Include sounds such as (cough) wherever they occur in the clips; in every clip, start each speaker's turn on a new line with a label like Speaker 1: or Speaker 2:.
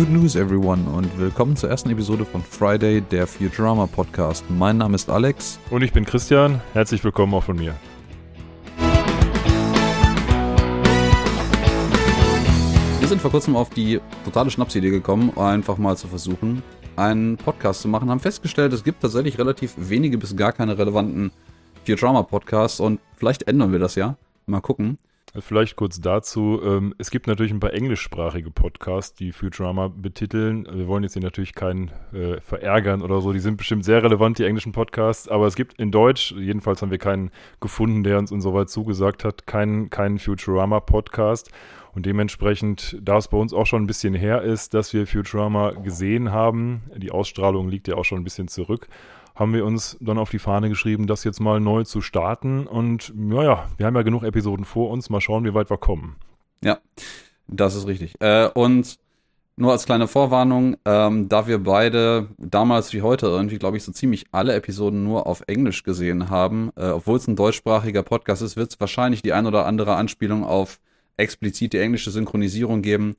Speaker 1: Good News, everyone, und willkommen zur ersten Episode von Friday, der Futurama Podcast. Mein Name ist Alex.
Speaker 2: Und ich bin Christian. Herzlich willkommen auch von mir.
Speaker 1: Wir sind vor kurzem auf die totale Schnapsidee gekommen, einfach mal zu versuchen, einen Podcast zu machen. Haben festgestellt, es gibt tatsächlich relativ wenige bis gar keine relevanten Futurama-Podcasts und vielleicht ändern wir das ja. Mal gucken.
Speaker 2: Vielleicht kurz dazu. Ähm, es gibt natürlich ein paar englischsprachige Podcasts, die Futurama betiteln. Wir wollen jetzt hier natürlich keinen äh, verärgern oder so. Die sind bestimmt sehr relevant, die englischen Podcasts. Aber es gibt in Deutsch, jedenfalls haben wir keinen gefunden, der uns insoweit zugesagt hat, keinen, keinen Futurama-Podcast. Und dementsprechend, da es bei uns auch schon ein bisschen her ist, dass wir Futurama gesehen haben, die Ausstrahlung liegt ja auch schon ein bisschen zurück, haben wir uns dann auf die Fahne geschrieben, das jetzt mal neu zu starten. Und naja, wir haben ja genug Episoden vor uns. Mal schauen, wie weit wir kommen.
Speaker 1: Ja, das ist richtig. Äh, und nur als kleine Vorwarnung, ähm, da wir beide damals wie heute irgendwie, glaube ich, so ziemlich alle Episoden nur auf Englisch gesehen haben, äh, obwohl es ein deutschsprachiger Podcast ist, wird es wahrscheinlich die ein oder andere Anspielung auf explizit die englische Synchronisierung geben.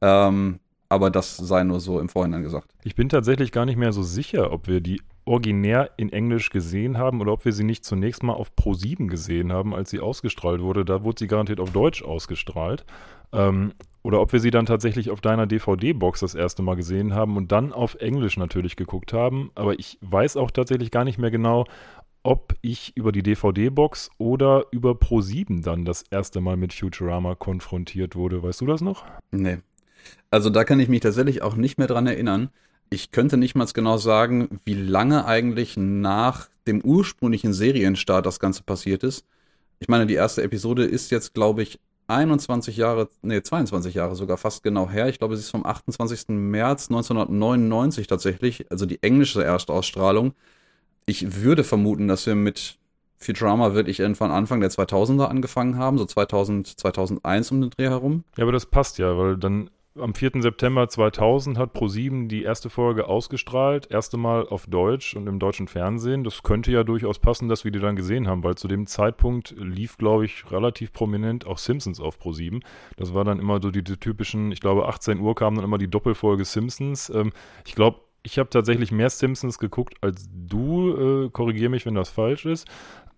Speaker 1: Ähm, aber das sei nur so im Vorhinein gesagt.
Speaker 2: Ich bin tatsächlich gar nicht mehr so sicher, ob wir die originär in Englisch gesehen haben oder ob wir sie nicht zunächst mal auf Pro7 gesehen haben, als sie ausgestrahlt wurde. Da wurde sie garantiert auf Deutsch ausgestrahlt. Ähm, oder ob wir sie dann tatsächlich auf deiner DVD-Box das erste Mal gesehen haben und dann auf Englisch natürlich geguckt haben. Aber ich weiß auch tatsächlich gar nicht mehr genau, ob ich über die DVD-Box oder über Pro7 dann das erste Mal mit Futurama konfrontiert wurde. Weißt du das noch?
Speaker 1: Nee. Also da kann ich mich tatsächlich auch nicht mehr dran erinnern. Ich könnte nicht mal genau sagen, wie lange eigentlich nach dem ursprünglichen Serienstart das Ganze passiert ist. Ich meine, die erste Episode ist jetzt, glaube ich, 21 Jahre, nee, 22 Jahre sogar fast genau her. Ich glaube, sie ist vom 28. März 1999 tatsächlich, also die englische Erstausstrahlung. Ich würde vermuten, dass wir mit Futurama wirklich irgendwann Anfang der 2000er angefangen haben, so 2000, 2001 um den Dreh herum.
Speaker 2: Ja, aber das passt ja, weil dann am 4. September 2000 hat Pro7 die erste Folge ausgestrahlt, erste Mal auf Deutsch und im deutschen Fernsehen. Das könnte ja durchaus passen, dass wir die dann gesehen haben, weil zu dem Zeitpunkt lief, glaube ich, relativ prominent auch Simpsons auf Pro7. Das war dann immer so die, die typischen, ich glaube, 18 Uhr kam dann immer die Doppelfolge Simpsons. Ähm, ich glaube, ich habe tatsächlich mehr Simpsons geguckt als du. Äh, Korrigiere mich, wenn das falsch ist.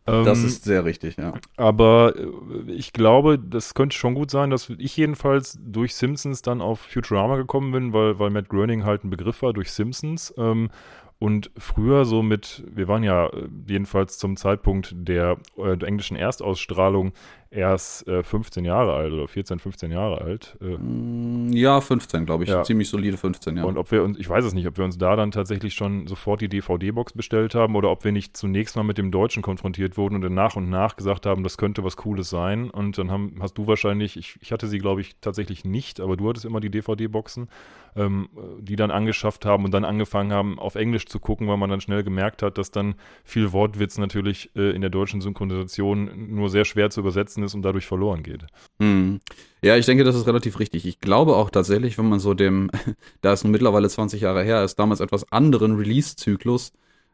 Speaker 1: Das ähm, ist sehr richtig, ja.
Speaker 2: Aber äh, ich glaube, das könnte schon gut sein, dass ich jedenfalls durch Simpsons dann auf Futurama gekommen bin, weil, weil Matt Groening halt ein Begriff war durch Simpsons. Ähm, und früher so mit, wir waren ja äh, jedenfalls zum Zeitpunkt der, äh, der englischen Erstausstrahlung erst äh, 15 Jahre alt oder 14, 15 Jahre alt. Äh.
Speaker 1: Mm, ja, 15, glaube ich. Ja. Ziemlich solide 15, ja.
Speaker 2: Und ob wir uns, ich weiß es nicht, ob wir uns da dann tatsächlich schon sofort die DVD-Box bestellt haben oder ob wir nicht zunächst mal mit dem Deutschen konfrontiert wurden und dann nach und nach gesagt haben, das könnte was Cooles sein. Und dann haben, hast du wahrscheinlich, ich, ich hatte sie, glaube ich, tatsächlich nicht, aber du hattest immer die DVD-Boxen, ähm, die dann angeschafft haben und dann angefangen haben, auf Englisch zu gucken, weil man dann schnell gemerkt hat, dass dann viel Wortwitz natürlich äh, in der deutschen Synchronisation nur sehr schwer zu übersetzen ist und dadurch verloren geht.
Speaker 1: Hm. Ja, ich denke, das ist relativ richtig. Ich glaube auch tatsächlich, wenn man so dem, (laughs) da es nun mittlerweile 20 Jahre her ist, damals etwas anderen Release-Zyklus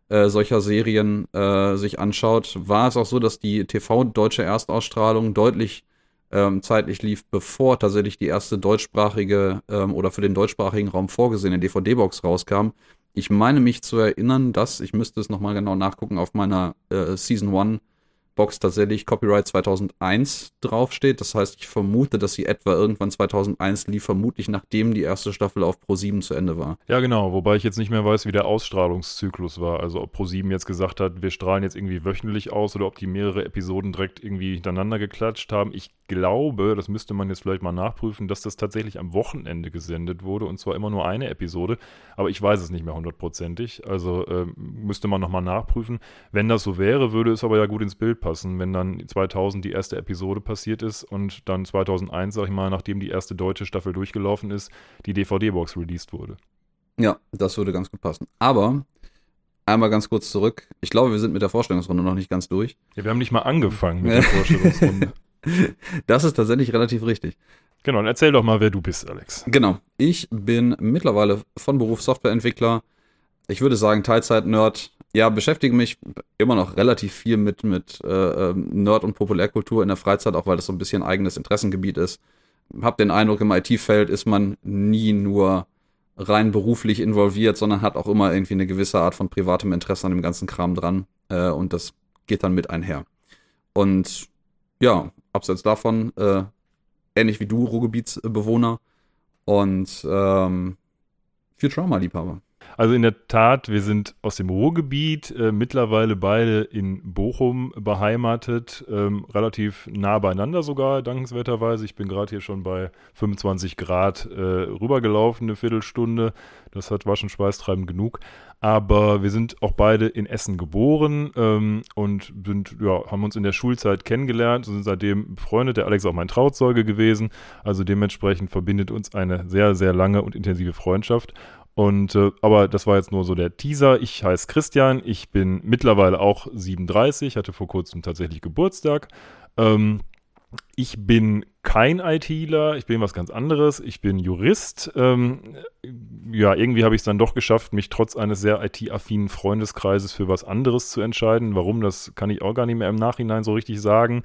Speaker 1: äh, solcher Serien äh, sich anschaut, war es auch so, dass die TV-deutsche Erstausstrahlung deutlich ähm, zeitlich lief, bevor tatsächlich die erste deutschsprachige ähm, oder für den deutschsprachigen Raum vorgesehene DVD-Box rauskam. Ich meine mich zu erinnern, dass, ich müsste es nochmal genau nachgucken, auf meiner äh, Season 1 Box tatsächlich Copyright 2001 draufsteht. Das heißt, ich vermute, dass sie etwa irgendwann 2001 lief, vermutlich nachdem die erste Staffel auf Pro7 zu Ende war.
Speaker 2: Ja, genau. Wobei ich jetzt nicht mehr weiß, wie der Ausstrahlungszyklus war. Also ob Pro7 jetzt gesagt hat, wir strahlen jetzt irgendwie wöchentlich aus oder ob die mehrere Episoden direkt irgendwie hintereinander geklatscht haben. Ich glaube, das müsste man jetzt vielleicht mal nachprüfen, dass das tatsächlich am Wochenende gesendet wurde und zwar immer nur eine Episode. Aber ich weiß es nicht mehr hundertprozentig. Also äh, müsste man nochmal nachprüfen. Wenn das so wäre, würde es aber ja gut ins Bild passen, wenn dann 2000 die erste Episode passiert ist und dann 2001, sag ich mal, nachdem die erste deutsche Staffel durchgelaufen ist, die DVD-Box released wurde.
Speaker 1: Ja, das würde ganz gut passen. Aber einmal ganz kurz zurück. Ich glaube, wir sind mit der Vorstellungsrunde noch nicht ganz durch.
Speaker 2: Ja, wir haben nicht mal angefangen mit (laughs) der Vorstellungsrunde.
Speaker 1: Das ist tatsächlich relativ richtig.
Speaker 2: Genau, und erzähl doch mal, wer du bist, Alex.
Speaker 1: Genau. Ich bin mittlerweile von Beruf Softwareentwickler. Ich würde sagen, Teilzeit-Nerd, ja, beschäftige mich immer noch relativ viel mit, mit äh, ähm, Nerd- und Populärkultur in der Freizeit, auch weil das so ein bisschen eigenes Interessengebiet ist. Hab den Eindruck, im IT-Feld ist man nie nur rein beruflich involviert, sondern hat auch immer irgendwie eine gewisse Art von privatem Interesse an dem ganzen Kram dran. Äh, und das geht dann mit einher. Und ja, abseits davon, äh, ähnlich wie du, Ruhrgebietsbewohner und ähm, Futurama-Liebhaber.
Speaker 2: Also in der Tat, wir sind aus dem Ruhrgebiet, äh, mittlerweile beide in Bochum beheimatet, ähm, relativ nah beieinander sogar, dankenswerterweise. Ich bin gerade hier schon bei 25 Grad äh, rübergelaufen, eine Viertelstunde. Das hat, war schon schweißtreibend genug. Aber wir sind auch beide in Essen geboren ähm, und sind, ja, haben uns in der Schulzeit kennengelernt und sind seitdem befreundet. Der Alex ist auch mein Trauzeuge gewesen. Also dementsprechend verbindet uns eine sehr, sehr lange und intensive Freundschaft. Und äh, aber das war jetzt nur so der Teaser. Ich heiße Christian, ich bin mittlerweile auch 37, hatte vor kurzem tatsächlich Geburtstag. Ähm, ich bin kein ITler, ich bin was ganz anderes. Ich bin Jurist. Ähm, ja, irgendwie habe ich es dann doch geschafft, mich trotz eines sehr IT-affinen Freundeskreises für was anderes zu entscheiden. Warum, das kann ich auch gar nicht mehr im Nachhinein so richtig sagen.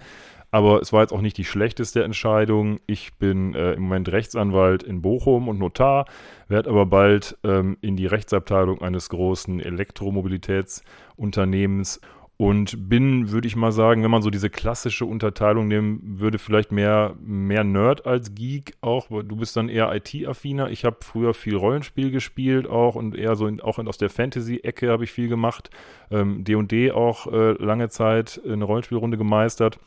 Speaker 2: Aber es war jetzt auch nicht die schlechteste Entscheidung. Ich bin äh, im Moment Rechtsanwalt in Bochum und Notar, werde aber bald ähm, in die Rechtsabteilung eines großen Elektromobilitätsunternehmens und bin, würde ich mal sagen, wenn man so diese klassische Unterteilung nehmen würde, vielleicht mehr, mehr Nerd als Geek auch. Du bist dann eher IT-affiner. Ich habe früher viel Rollenspiel gespielt auch und eher so in, auch aus der Fantasy-Ecke habe ich viel gemacht. D&D ähm, auch äh, lange Zeit eine Rollenspielrunde gemeistert.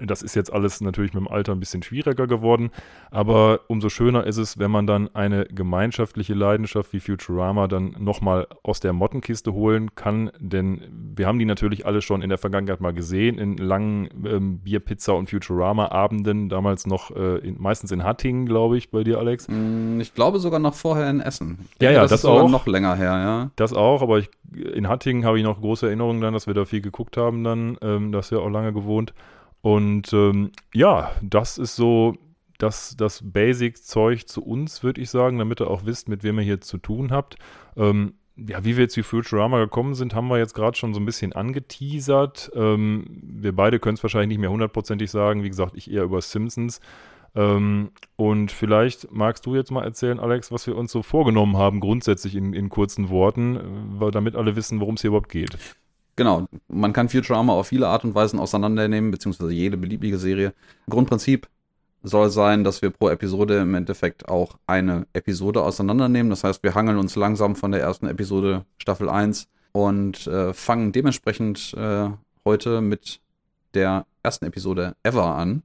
Speaker 2: Das ist jetzt alles natürlich mit dem Alter ein bisschen schwieriger geworden, aber umso schöner ist es, wenn man dann eine gemeinschaftliche Leidenschaft wie Futurama dann nochmal aus der Mottenkiste holen kann, denn wir haben die natürlich alle schon in der Vergangenheit mal gesehen, in langen ähm, Bierpizza- und Futurama-Abenden, damals noch äh, in, meistens in Hattingen, glaube ich, bei dir, Alex.
Speaker 1: Mm, ich glaube sogar noch vorher in Essen.
Speaker 2: Ja, ja, das, das ist auch.
Speaker 1: noch länger her, ja.
Speaker 2: Das auch, aber ich, in Hattingen habe ich noch große Erinnerungen dann, dass wir da viel geguckt haben dann, ähm, das ja auch lange gewohnt. Und ähm, ja, das ist so das, das Basic-Zeug zu uns, würde ich sagen, damit ihr auch wisst, mit wem ihr hier zu tun habt. Ähm, ja, wie wir jetzt wie Futurama gekommen sind, haben wir jetzt gerade schon so ein bisschen angeteasert. Ähm, wir beide können es wahrscheinlich nicht mehr hundertprozentig sagen. Wie gesagt, ich eher über Simpsons. Ähm, und vielleicht magst du jetzt mal erzählen, Alex, was wir uns so vorgenommen haben, grundsätzlich in, in kurzen Worten, äh, damit alle wissen, worum es hier überhaupt geht.
Speaker 1: Genau, man kann Futurama auf viele Art und Weisen auseinandernehmen, beziehungsweise jede beliebige Serie. Grundprinzip soll sein, dass wir pro Episode im Endeffekt auch eine Episode auseinandernehmen. Das heißt, wir hangeln uns langsam von der ersten Episode Staffel 1 und äh, fangen dementsprechend äh, heute mit der ersten Episode ever an.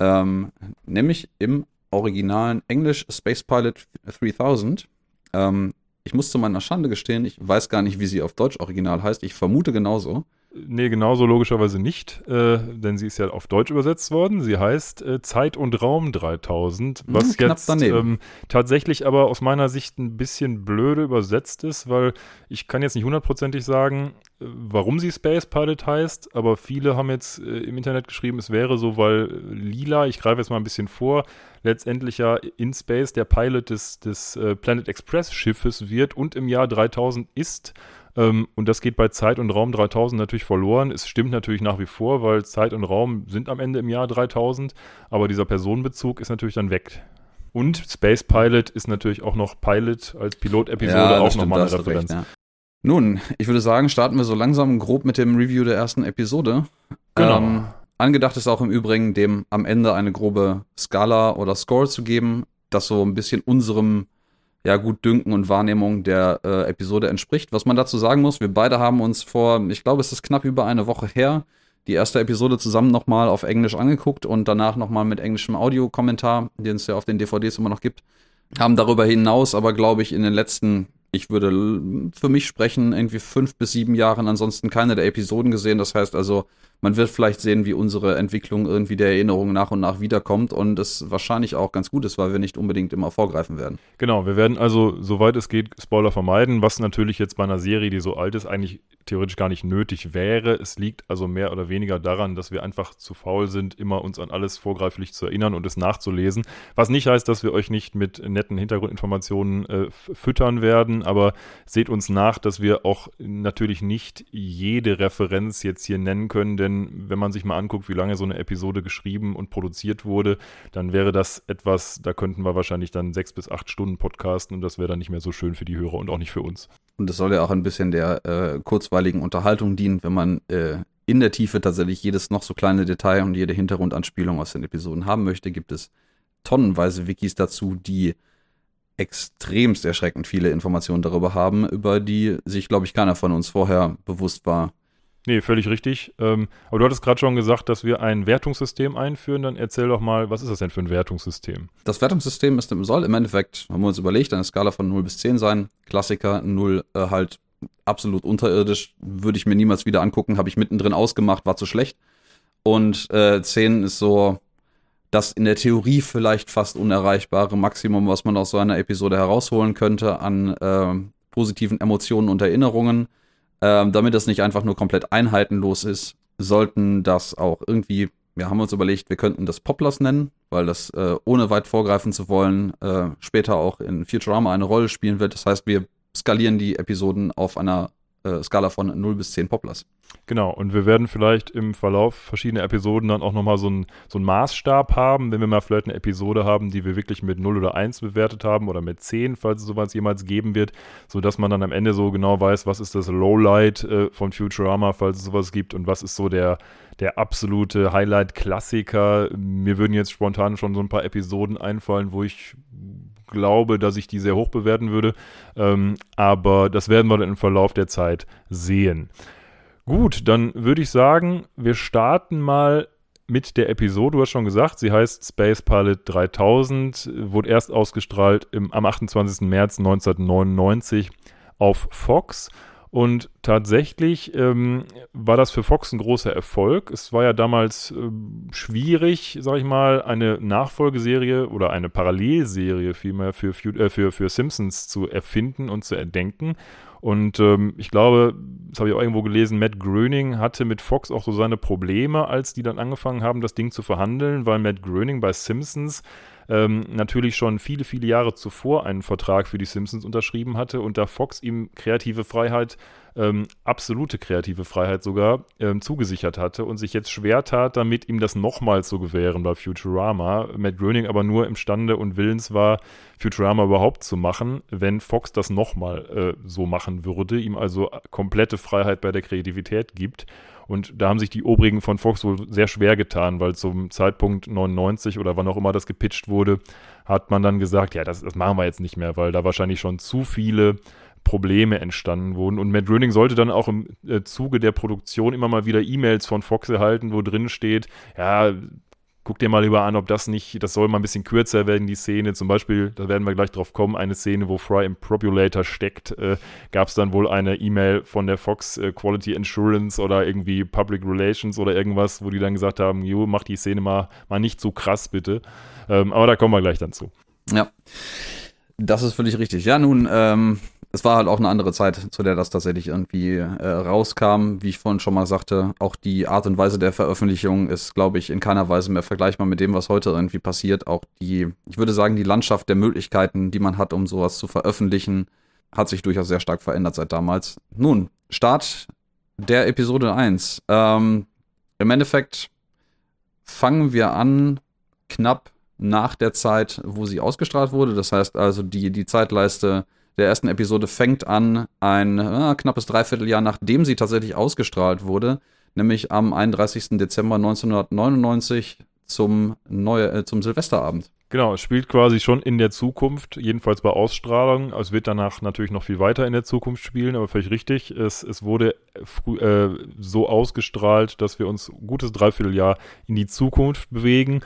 Speaker 1: Ähm, nämlich im originalen Englisch Space Pilot 3000. Ähm, ich muss zu meiner Schande gestehen, ich weiß gar nicht, wie sie auf Deutsch original heißt. Ich vermute genauso.
Speaker 2: Nee, genauso logischerweise nicht, äh, denn sie ist ja auf Deutsch übersetzt worden. Sie heißt äh, Zeit und Raum 3000, hm, was hm, jetzt ähm, tatsächlich aber aus meiner Sicht ein bisschen blöde übersetzt ist, weil ich kann jetzt nicht hundertprozentig sagen, äh, warum sie Space Pilot heißt, aber viele haben jetzt äh, im Internet geschrieben, es wäre so, weil Lila, ich greife jetzt mal ein bisschen vor, letztendlich ja in Space der Pilot des, des äh, Planet Express Schiffes wird und im Jahr 3000 ist ähm, und das geht bei Zeit und Raum 3000 natürlich verloren. Es stimmt natürlich nach wie vor, weil Zeit und Raum sind am Ende im Jahr 3000, aber dieser Personenbezug ist natürlich dann weg. Und Space Pilot ist natürlich auch noch Pilot als Pilotepisode ja, auch nochmal eine Referenz. Recht, ja.
Speaker 1: Nun, ich würde sagen, starten wir so langsam grob mit dem Review der ersten Episode. Genau. Ähm, angedacht ist auch im Übrigen, dem am Ende eine grobe Skala oder Score zu geben, das so ein bisschen unserem ja, gut Dünken und Wahrnehmung der äh, Episode entspricht. Was man dazu sagen muss, wir beide haben uns vor, ich glaube, es ist knapp über eine Woche her, die erste Episode zusammen nochmal auf Englisch angeguckt und danach nochmal mit englischem Audiokommentar, den es ja auf den DVDs immer noch gibt. Haben darüber hinaus aber, glaube ich, in den letzten, ich würde für mich sprechen, irgendwie fünf bis sieben Jahren ansonsten keine der Episoden gesehen. Das heißt also, man wird vielleicht sehen, wie unsere Entwicklung irgendwie der Erinnerung nach und nach wiederkommt und es wahrscheinlich auch ganz gut ist, weil wir nicht unbedingt immer vorgreifen werden.
Speaker 2: Genau, wir werden also, soweit es geht, Spoiler vermeiden, was natürlich jetzt bei einer Serie, die so alt ist, eigentlich theoretisch gar nicht nötig wäre. Es liegt also mehr oder weniger daran, dass wir einfach zu faul sind, immer uns an alles vorgreiflich zu erinnern und es nachzulesen. Was nicht heißt, dass wir euch nicht mit netten Hintergrundinformationen äh, füttern werden, aber seht uns nach, dass wir auch natürlich nicht jede Referenz jetzt hier nennen können, denn denn wenn man sich mal anguckt, wie lange so eine Episode geschrieben und produziert wurde, dann wäre das etwas, da könnten wir wahrscheinlich dann sechs bis acht Stunden podcasten und das wäre dann nicht mehr so schön für die Hörer und auch nicht für uns.
Speaker 1: Und das soll ja auch ein bisschen der äh, kurzweiligen Unterhaltung dienen, wenn man äh, in der Tiefe tatsächlich jedes noch so kleine Detail und jede Hintergrundanspielung aus den Episoden haben möchte, gibt es tonnenweise Wikis dazu, die extremst erschreckend viele Informationen darüber haben, über die sich, glaube ich, keiner von uns vorher bewusst war.
Speaker 2: Nee, völlig richtig. Ähm, aber du hattest gerade schon gesagt, dass wir ein Wertungssystem einführen. Dann erzähl doch mal, was ist das denn für ein Wertungssystem?
Speaker 1: Das Wertungssystem ist, soll im Endeffekt, haben wir uns überlegt, eine Skala von 0 bis 10 sein. Klassiker, 0 äh, halt absolut unterirdisch, würde ich mir niemals wieder angucken, habe ich mittendrin ausgemacht, war zu schlecht. Und äh, 10 ist so, das in der Theorie vielleicht fast unerreichbare Maximum, was man aus so einer Episode herausholen könnte an äh, positiven Emotionen und Erinnerungen. Ähm, damit das nicht einfach nur komplett einheitenlos ist, sollten das auch irgendwie, wir haben uns überlegt, wir könnten das Poplars nennen, weil das, äh, ohne weit vorgreifen zu wollen, äh, später auch in Futurama eine Rolle spielen wird. Das heißt, wir skalieren die Episoden auf einer äh, Skala von 0 bis 10 Poplars.
Speaker 2: Genau, und wir werden vielleicht im Verlauf verschiedener Episoden dann auch nochmal so einen so Maßstab haben, wenn wir mal vielleicht eine Episode haben, die wir wirklich mit 0 oder 1 bewertet haben oder mit 10, falls es sowas jemals geben wird, sodass man dann am Ende so genau weiß, was ist das Lowlight äh, von Futurama, falls es sowas gibt und was ist so der, der absolute Highlight-Klassiker. Mir würden jetzt spontan schon so ein paar Episoden einfallen, wo ich glaube, dass ich die sehr hoch bewerten würde. Ähm, aber das werden wir dann im Verlauf der Zeit sehen. Gut, dann würde ich sagen, wir starten mal mit der Episode. Du hast schon gesagt, sie heißt Space Pilot 3000, wurde erst ausgestrahlt im, am 28. März 1999 auf Fox und tatsächlich ähm, war das für Fox ein großer Erfolg. Es war ja damals äh, schwierig, sag ich mal, eine Nachfolgeserie oder eine Parallelserie vielmehr für, äh, für, für Simpsons zu erfinden und zu erdenken. Und ähm, ich glaube, das habe ich auch irgendwo gelesen, Matt Gröning hatte mit Fox auch so seine Probleme, als die dann angefangen haben, das Ding zu verhandeln, weil Matt Gröning bei Simpsons ähm, natürlich schon viele, viele Jahre zuvor einen Vertrag für die Simpsons unterschrieben hatte und da Fox ihm kreative Freiheit, ähm, absolute kreative Freiheit sogar, ähm, zugesichert hatte und sich jetzt schwer tat, damit ihm das nochmal zu gewähren bei Futurama. Matt Groening aber nur imstande und willens war, Futurama überhaupt zu machen, wenn Fox das nochmal äh, so machen würde, ihm also komplette Freiheit bei der Kreativität gibt. Und da haben sich die Obrigen von Fox wohl sehr schwer getan, weil zum Zeitpunkt 99 oder wann auch immer das gepitcht wurde, hat man dann gesagt, ja, das, das machen wir jetzt nicht mehr, weil da wahrscheinlich schon zu viele Probleme entstanden wurden. Und Matt Groening sollte dann auch im äh, Zuge der Produktion immer mal wieder E-Mails von Fox erhalten, wo drin steht, ja, guck dir mal lieber an, ob das nicht, das soll mal ein bisschen kürzer werden, die Szene. Zum Beispiel, da werden wir gleich drauf kommen, eine Szene, wo Fry im Propulator steckt, äh, gab es dann wohl eine E-Mail von der Fox äh, Quality Insurance oder irgendwie Public Relations oder irgendwas, wo die dann gesagt haben, jo, mach die Szene mal, mal nicht so krass, bitte. Ähm, aber da kommen wir gleich dann zu.
Speaker 1: Ja. Das ist völlig richtig. Ja, nun, ähm, es war halt auch eine andere Zeit, zu der das tatsächlich irgendwie äh, rauskam. Wie ich vorhin schon mal sagte, auch die Art und Weise der Veröffentlichung ist, glaube ich, in keiner Weise mehr vergleichbar mit dem, was heute irgendwie passiert. Auch die, ich würde sagen, die Landschaft der Möglichkeiten, die man hat, um sowas zu veröffentlichen, hat sich durchaus sehr stark verändert seit damals. Nun, Start der Episode 1. Ähm, Im Endeffekt fangen wir an, knapp nach der Zeit, wo sie ausgestrahlt wurde. Das heißt also, die, die Zeitleiste der ersten Episode fängt an, ein äh, knappes Dreivierteljahr nachdem sie tatsächlich ausgestrahlt wurde, nämlich am 31. Dezember 1999 zum, Neue, äh, zum Silvesterabend.
Speaker 2: Genau, es spielt quasi schon in der Zukunft, jedenfalls bei Ausstrahlung. Es wird danach natürlich noch viel weiter in der Zukunft spielen, aber völlig richtig. Es, es wurde äh, so ausgestrahlt, dass wir uns ein gutes Dreivierteljahr in die Zukunft bewegen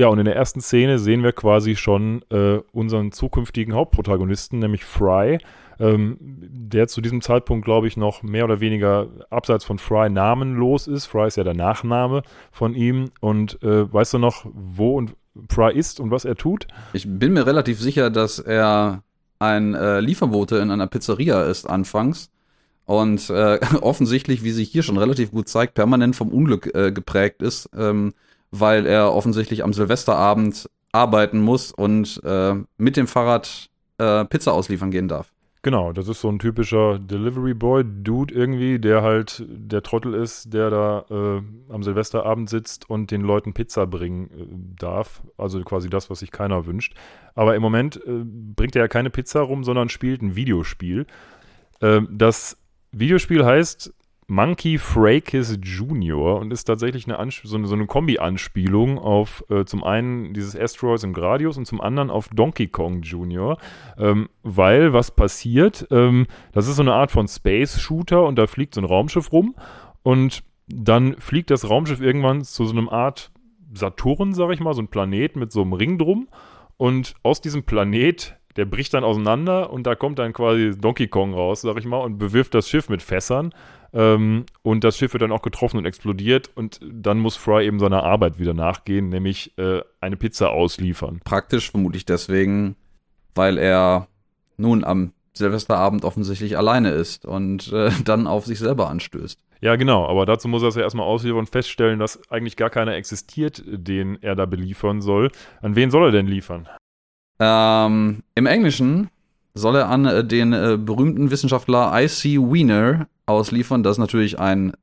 Speaker 2: ja, und in der ersten Szene sehen wir quasi schon äh, unseren zukünftigen Hauptprotagonisten, nämlich Fry, ähm, der zu diesem Zeitpunkt, glaube ich, noch mehr oder weniger abseits von Fry namenlos ist. Fry ist ja der Nachname von ihm. Und äh, weißt du noch, wo und Fry ist und was er tut?
Speaker 1: Ich bin mir relativ sicher, dass er ein äh, Lieferbote in einer Pizzeria ist anfangs und äh, (laughs) offensichtlich, wie sich hier schon relativ gut zeigt, permanent vom Unglück äh, geprägt ist. Ähm, weil er offensichtlich am Silvesterabend arbeiten muss und äh, mit dem Fahrrad äh, Pizza ausliefern gehen darf.
Speaker 2: Genau, das ist so ein typischer Delivery Boy Dude irgendwie, der halt der Trottel ist, der da äh, am Silvesterabend sitzt und den Leuten Pizza bringen äh, darf. Also quasi das, was sich keiner wünscht. Aber im Moment äh, bringt er ja keine Pizza rum, sondern spielt ein Videospiel. Ähm, das Videospiel heißt Monkey Frakes Jr. und ist tatsächlich eine so eine, so eine Kombi-Anspielung auf äh, zum einen dieses Asteroids und Gradius und zum anderen auf Donkey Kong Jr. Ähm, weil was passiert, ähm, das ist so eine Art von Space-Shooter und da fliegt so ein Raumschiff rum und dann fliegt das Raumschiff irgendwann zu so einem Art Saturn, sag ich mal, so ein Planet mit so einem Ring drum und aus diesem Planet der bricht dann auseinander und da kommt dann quasi Donkey Kong raus, sag ich mal, und bewirft das Schiff mit Fässern. Ähm, und das Schiff wird dann auch getroffen und explodiert und dann muss Fry eben seiner Arbeit wieder nachgehen, nämlich äh, eine Pizza ausliefern.
Speaker 1: Praktisch vermutlich deswegen, weil er nun am Silvesterabend offensichtlich alleine ist und äh, (laughs) dann auf sich selber anstößt.
Speaker 2: Ja, genau, aber dazu muss er es ja erstmal ausliefern und feststellen, dass eigentlich gar keiner existiert, den er da beliefern soll. An wen soll er denn liefern?
Speaker 1: Ähm, Im Englischen soll er an äh, den äh, berühmten Wissenschaftler I.C. Wiener ausliefern, das natürlich ein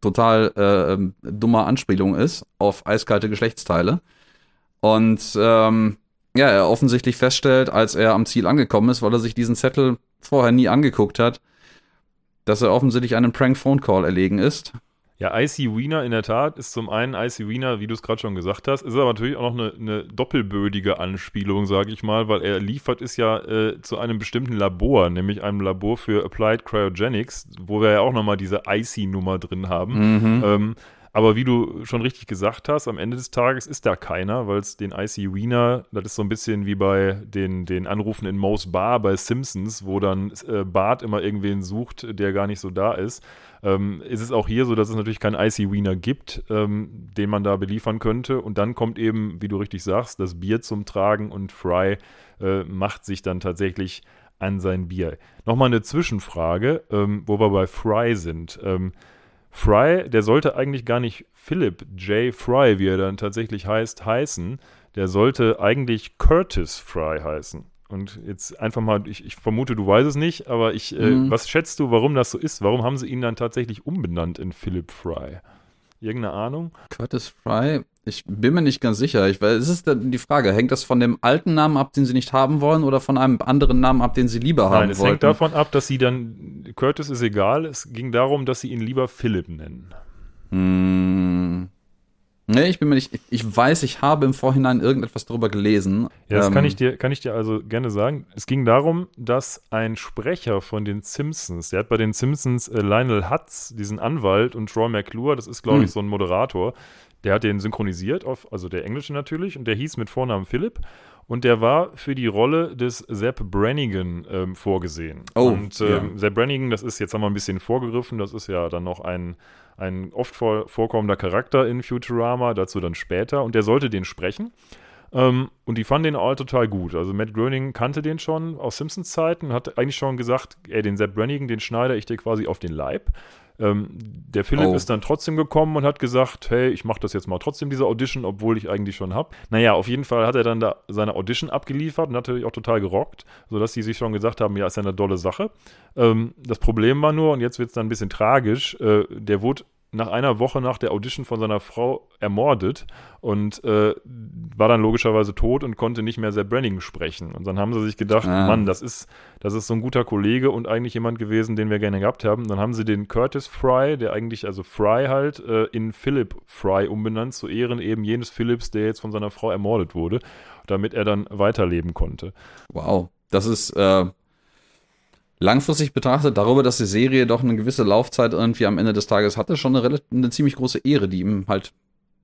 Speaker 1: total äh, ähm, dummer Anspielung ist auf eiskalte Geschlechtsteile. Und ähm, ja, er offensichtlich feststellt, als er am Ziel angekommen ist, weil er sich diesen Zettel vorher nie angeguckt hat, dass er offensichtlich einen Prank-Phone-Call erlegen ist
Speaker 2: ja, Icy Wiener in der Tat ist zum einen Icy Wiener, wie du es gerade schon gesagt hast, ist aber natürlich auch noch eine, eine doppelbödige Anspielung, sage ich mal, weil er liefert ist ja äh, zu einem bestimmten Labor, nämlich einem Labor für Applied Cryogenics, wo wir ja auch nochmal diese Icy-Nummer drin haben. Mhm. Ähm, aber wie du schon richtig gesagt hast, am Ende des Tages ist da keiner, weil es den IC Wiener, das ist so ein bisschen wie bei den, den Anrufen in Moe's Bar bei Simpsons, wo dann äh, Bart immer irgendwen sucht, der gar nicht so da ist. Ähm, ist es auch hier so, dass es natürlich keinen IC Wiener gibt, ähm, den man da beliefern könnte. Und dann kommt eben, wie du richtig sagst, das Bier zum Tragen und Fry äh, macht sich dann tatsächlich an sein Bier. Nochmal eine Zwischenfrage, ähm, wo wir bei Fry sind. Ähm, Fry, der sollte eigentlich gar nicht Philip J. Fry, wie er dann tatsächlich heißt, heißen. Der sollte eigentlich Curtis Fry heißen. Und jetzt einfach mal, ich, ich vermute, du weißt es nicht, aber ich, äh, mhm. was schätzt du, warum das so ist? Warum haben sie ihn dann tatsächlich umbenannt in Philip Fry? Irgendeine Ahnung?
Speaker 1: Curtis Fry, ich bin mir nicht ganz sicher. Ich, weil es ist die Frage, hängt das von dem alten Namen ab, den sie nicht haben wollen, oder von einem anderen Namen ab, den sie lieber haben wollen? Nein,
Speaker 2: es wollten? hängt davon ab, dass sie dann, Curtis ist egal, es ging darum, dass sie ihn lieber Philip nennen.
Speaker 1: Hm. Nee, ich bin mir nicht. Ich weiß, ich habe im Vorhinein irgendetwas darüber gelesen.
Speaker 2: Ja, das ähm, kann ich dir, kann ich dir also gerne sagen. Es ging darum, dass ein Sprecher von den Simpsons, der hat bei den Simpsons äh, Lionel Hutz, diesen Anwalt, und Troy McClure, das ist, glaube ich, hm. so ein Moderator, der hat den synchronisiert, auf, also der Englische natürlich, und der hieß mit Vornamen Philipp. Und der war für die Rolle des Zeb Brannigan ähm, vorgesehen. Oh, und ähm, ja. Zeb Brannigan, das ist jetzt haben wir ein bisschen vorgegriffen, das ist ja dann noch ein, ein oft vor, vorkommender Charakter in Futurama, dazu dann später. Und der sollte den sprechen. Ähm, und die fanden den all total gut. Also Matt Groening kannte den schon aus Simpsons Zeiten und hat eigentlich schon gesagt, ey, den Zeb Brannigan, den schneide ich dir quasi auf den Leib. Ähm, der Philipp oh. ist dann trotzdem gekommen und hat gesagt, hey, ich mache das jetzt mal trotzdem, diese Audition, obwohl ich eigentlich schon habe. Naja, auf jeden Fall hat er dann da seine Audition abgeliefert und natürlich auch total gerockt, sodass sie sich schon gesagt haben, ja, ist ja eine dolle Sache. Ähm, das Problem war nur, und jetzt wird es dann ein bisschen tragisch, äh, der wurde nach einer Woche nach der Audition von seiner Frau ermordet und äh, war dann logischerweise tot und konnte nicht mehr Sepp Brannigan sprechen. Und dann haben sie sich gedacht, ah. Mann, das ist, das ist so ein guter Kollege und eigentlich jemand gewesen, den wir gerne gehabt haben. Dann haben sie den Curtis Fry, der eigentlich, also Fry halt, äh, in Philip Fry umbenannt, zu Ehren eben jenes Philips, der jetzt von seiner Frau ermordet wurde, damit er dann weiterleben konnte.
Speaker 1: Wow, das ist äh, langfristig betrachtet, darüber, dass die Serie doch eine gewisse Laufzeit irgendwie am Ende des Tages hatte, schon eine, eine ziemlich große Ehre, die ihm halt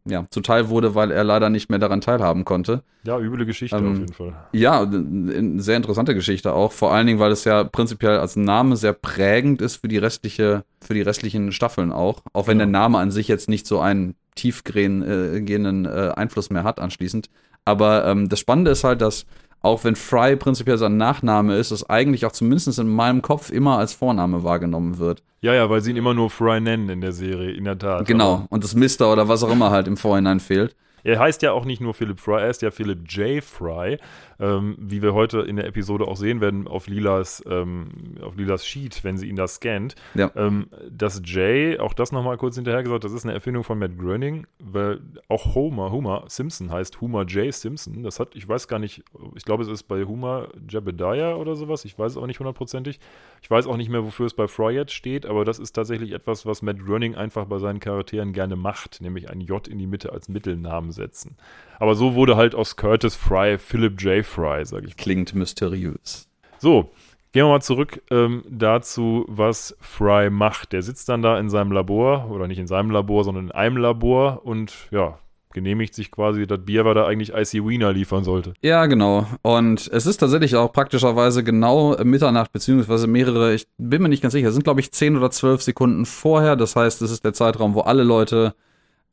Speaker 1: ja, zuteil wurde, weil er leider nicht mehr daran teilhaben konnte.
Speaker 2: Ja, üble Geschichte ähm, auf jeden Fall.
Speaker 1: Ja, eine sehr interessante Geschichte auch. Vor allen Dingen, weil es ja prinzipiell als Name sehr prägend ist für die restliche, für die restlichen Staffeln auch. Auch wenn ja. der Name an sich jetzt nicht so einen tiefgehenden äh, Einfluss mehr hat anschließend. Aber ähm, das Spannende ist halt, dass auch wenn Fry prinzipiell sein Nachname ist, es eigentlich auch zumindest in meinem Kopf immer als Vorname wahrgenommen wird.
Speaker 2: Ja, ja, weil sie ihn immer nur Fry nennen in der Serie, in der Tat.
Speaker 1: Genau, und das Mister oder was auch immer halt im Vorhinein fehlt.
Speaker 2: Er heißt ja auch nicht nur Philip Fry, er ist ja Philip J. Fry, ähm, wie wir heute in der Episode auch sehen werden auf Lilas, ähm, auf Lilas Sheet, wenn sie ihn da scannt.
Speaker 1: Ja.
Speaker 2: Ähm, das J, auch das nochmal kurz hinterher gesagt, das ist eine Erfindung von Matt Groening, weil auch Homer, Homer Simpson heißt Homer J. Simpson. Das hat, ich weiß gar nicht, ich glaube, es ist bei Homer Jebediah oder sowas, ich weiß es auch nicht hundertprozentig. Ich weiß auch nicht mehr, wofür es bei Fry jetzt steht, aber das ist tatsächlich etwas, was Matt Groening einfach bei seinen Charakteren gerne macht, nämlich ein J in die Mitte als Mittelnamen setzen. Aber so wurde halt aus Curtis Fry Philip J. Fry, sag ich.
Speaker 1: Klingt mysteriös.
Speaker 2: So, gehen wir mal zurück ähm, dazu, was Fry macht. Der sitzt dann da in seinem Labor, oder nicht in seinem Labor, sondern in einem Labor und ja, genehmigt sich quasi das Bier, was er eigentlich Icy Wiener liefern sollte.
Speaker 1: Ja, genau. Und es ist tatsächlich auch praktischerweise genau Mitternacht, beziehungsweise mehrere, ich bin mir nicht ganz sicher, es sind glaube ich 10 oder 12 Sekunden vorher. Das heißt, es ist der Zeitraum, wo alle Leute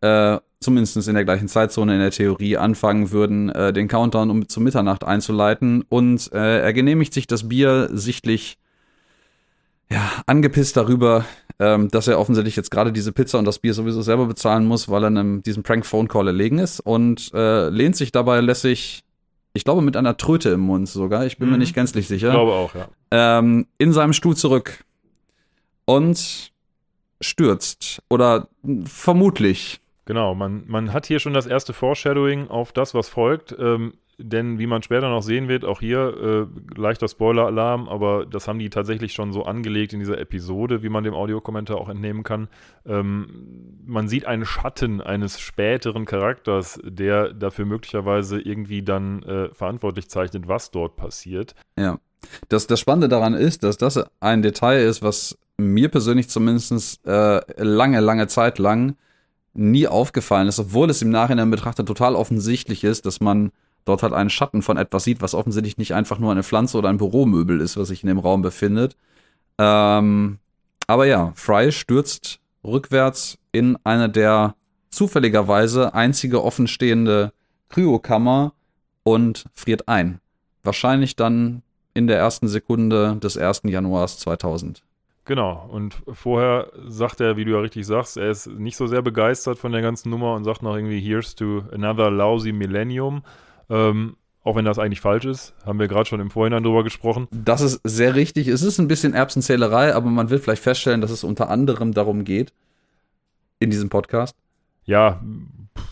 Speaker 1: äh, zumindest in der gleichen Zeitzone in der Theorie anfangen würden, äh, den Countdown um zu Mitternacht einzuleiten. Und äh, er genehmigt sich das Bier sichtlich ja, angepisst darüber, ähm, dass er offensichtlich jetzt gerade diese Pizza und das Bier sowieso selber bezahlen muss, weil er einem diesem Prank-Phone-Call erlegen ist und äh, lehnt sich dabei lässig, ich glaube mit einer Tröte im Mund sogar, ich bin
Speaker 2: Mhm.
Speaker 1: mir nicht gänzlich sicher,
Speaker 2: Ich glaube auch, ja.
Speaker 1: ähm, in seinem Stuhl zurück und stürzt oder vermutlich.
Speaker 2: Genau, man, man hat hier schon das erste Foreshadowing auf das, was folgt. Ähm, denn wie man später noch sehen wird, auch hier äh, leichter Spoiler-Alarm, aber das haben die tatsächlich schon so angelegt in dieser Episode, wie man dem Audiokommentar auch entnehmen kann. Ähm, man sieht einen Schatten eines späteren Charakters, der dafür möglicherweise irgendwie dann äh, verantwortlich zeichnet, was dort passiert.
Speaker 1: Ja. Das, das Spannende daran ist, dass das ein Detail ist, was mir persönlich zumindest äh, lange, lange Zeit lang nie aufgefallen ist, obwohl es im Nachhinein betrachtet total offensichtlich ist, dass man dort halt einen Schatten von etwas sieht, was offensichtlich nicht einfach nur eine Pflanze oder ein Büromöbel ist, was sich in dem Raum befindet. Ähm, aber ja, Fry stürzt rückwärts in eine der zufälligerweise einzige offenstehende Kryokammer und friert ein. Wahrscheinlich dann in der ersten Sekunde des 1. Januars 2000.
Speaker 2: Genau, und vorher sagt er, wie du ja richtig sagst, er ist nicht so sehr begeistert von der ganzen Nummer und sagt noch irgendwie, here's to another lousy millennium. Ähm, auch wenn das eigentlich falsch ist, haben wir gerade schon im Vorhinein drüber gesprochen.
Speaker 1: Das ist sehr richtig. Es ist ein bisschen Erbsenzählerei, aber man wird vielleicht feststellen, dass es unter anderem darum geht, in diesem Podcast.
Speaker 2: Ja,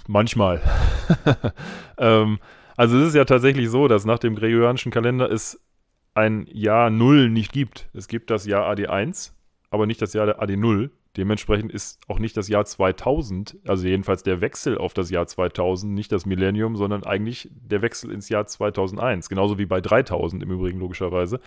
Speaker 2: manchmal. (laughs) ähm, also es ist ja tatsächlich so, dass nach dem gregorianischen Kalender es ein Jahr Null nicht gibt. Es gibt das Jahr AD1, aber nicht das Jahr der AD0. Dementsprechend ist auch nicht das Jahr 2000, also jedenfalls der Wechsel auf das Jahr 2000, nicht das Millennium, sondern eigentlich der Wechsel ins Jahr 2001. Genauso wie bei 3000 im Übrigen logischerweise.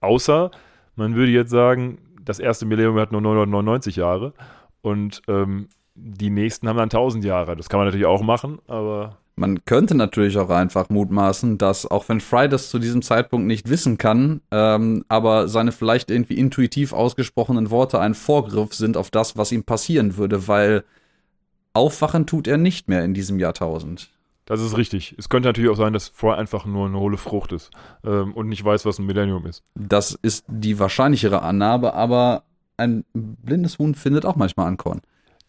Speaker 2: Außer man würde jetzt sagen, das erste Millennium hat nur 999 Jahre und ähm, die nächsten haben dann 1000 Jahre. Das kann man natürlich auch machen, aber
Speaker 1: Man könnte natürlich auch einfach mutmaßen, dass auch wenn Fry das zu diesem Zeitpunkt nicht wissen kann, ähm, aber seine vielleicht irgendwie intuitiv ausgesprochenen Worte ein Vorgriff sind auf das, was ihm passieren würde, weil aufwachen tut er nicht mehr in diesem Jahrtausend.
Speaker 2: das ist richtig. Es könnte natürlich auch sein, dass Fry einfach nur eine hohle Frucht ist ähm, und nicht weiß, was ein Millennium ist.
Speaker 1: Das ist die wahrscheinlichere Annahme, aber ein blindes Huhn findet auch manchmal ein Korn.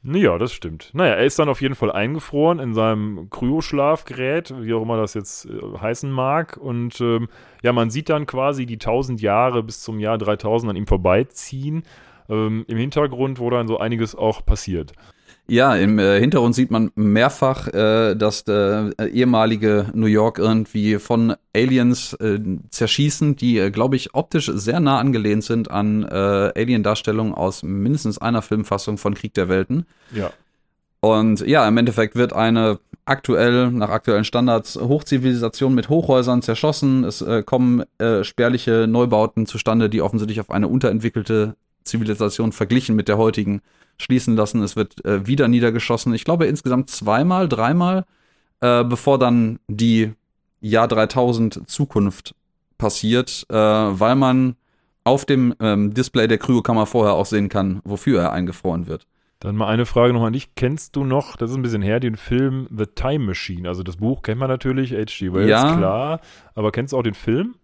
Speaker 2: Ja, das stimmt. Naja, er ist dann auf jeden Fall eingefroren in seinem Kryoschlafgerät, wie auch immer das jetzt äh, heißen mag. Und ähm, ja, man sieht dann quasi die 1000 Jahre bis zum Jahr 3000 an ihm vorbeiziehen. Ähm, Im Hintergrund, wo dann so einiges auch passiert.
Speaker 1: Ja, im äh, Hintergrund sieht man mehrfach, äh, dass äh, ehemalige New York irgendwie von Aliens äh, zerschießen, die, äh, glaube ich, optisch sehr nah angelehnt sind an äh, Alien-Darstellungen aus mindestens einer Filmfassung von Krieg der Welten.
Speaker 2: Ja.
Speaker 1: Und ja, im Endeffekt wird eine aktuell, nach aktuellen Standards, Hochzivilisation mit Hochhäusern zerschossen. Es äh, kommen äh, spärliche Neubauten zustande, die offensichtlich auf eine unterentwickelte Zivilisation verglichen mit der heutigen schließen lassen. Es wird äh, wieder niedergeschossen. Ich glaube insgesamt zweimal, dreimal, äh, bevor dann die Jahr 3000 Zukunft passiert, äh, weil man auf dem ähm, Display der Kryokammer vorher auch sehen kann, wofür er eingefroren wird.
Speaker 2: Dann mal eine Frage noch an dich. Kennst du noch, das ist ein bisschen her, den Film The Time Machine? Also das Buch kennt man natürlich, H.G. Wells,
Speaker 1: Ja.
Speaker 2: klar. Aber kennst du auch den Film?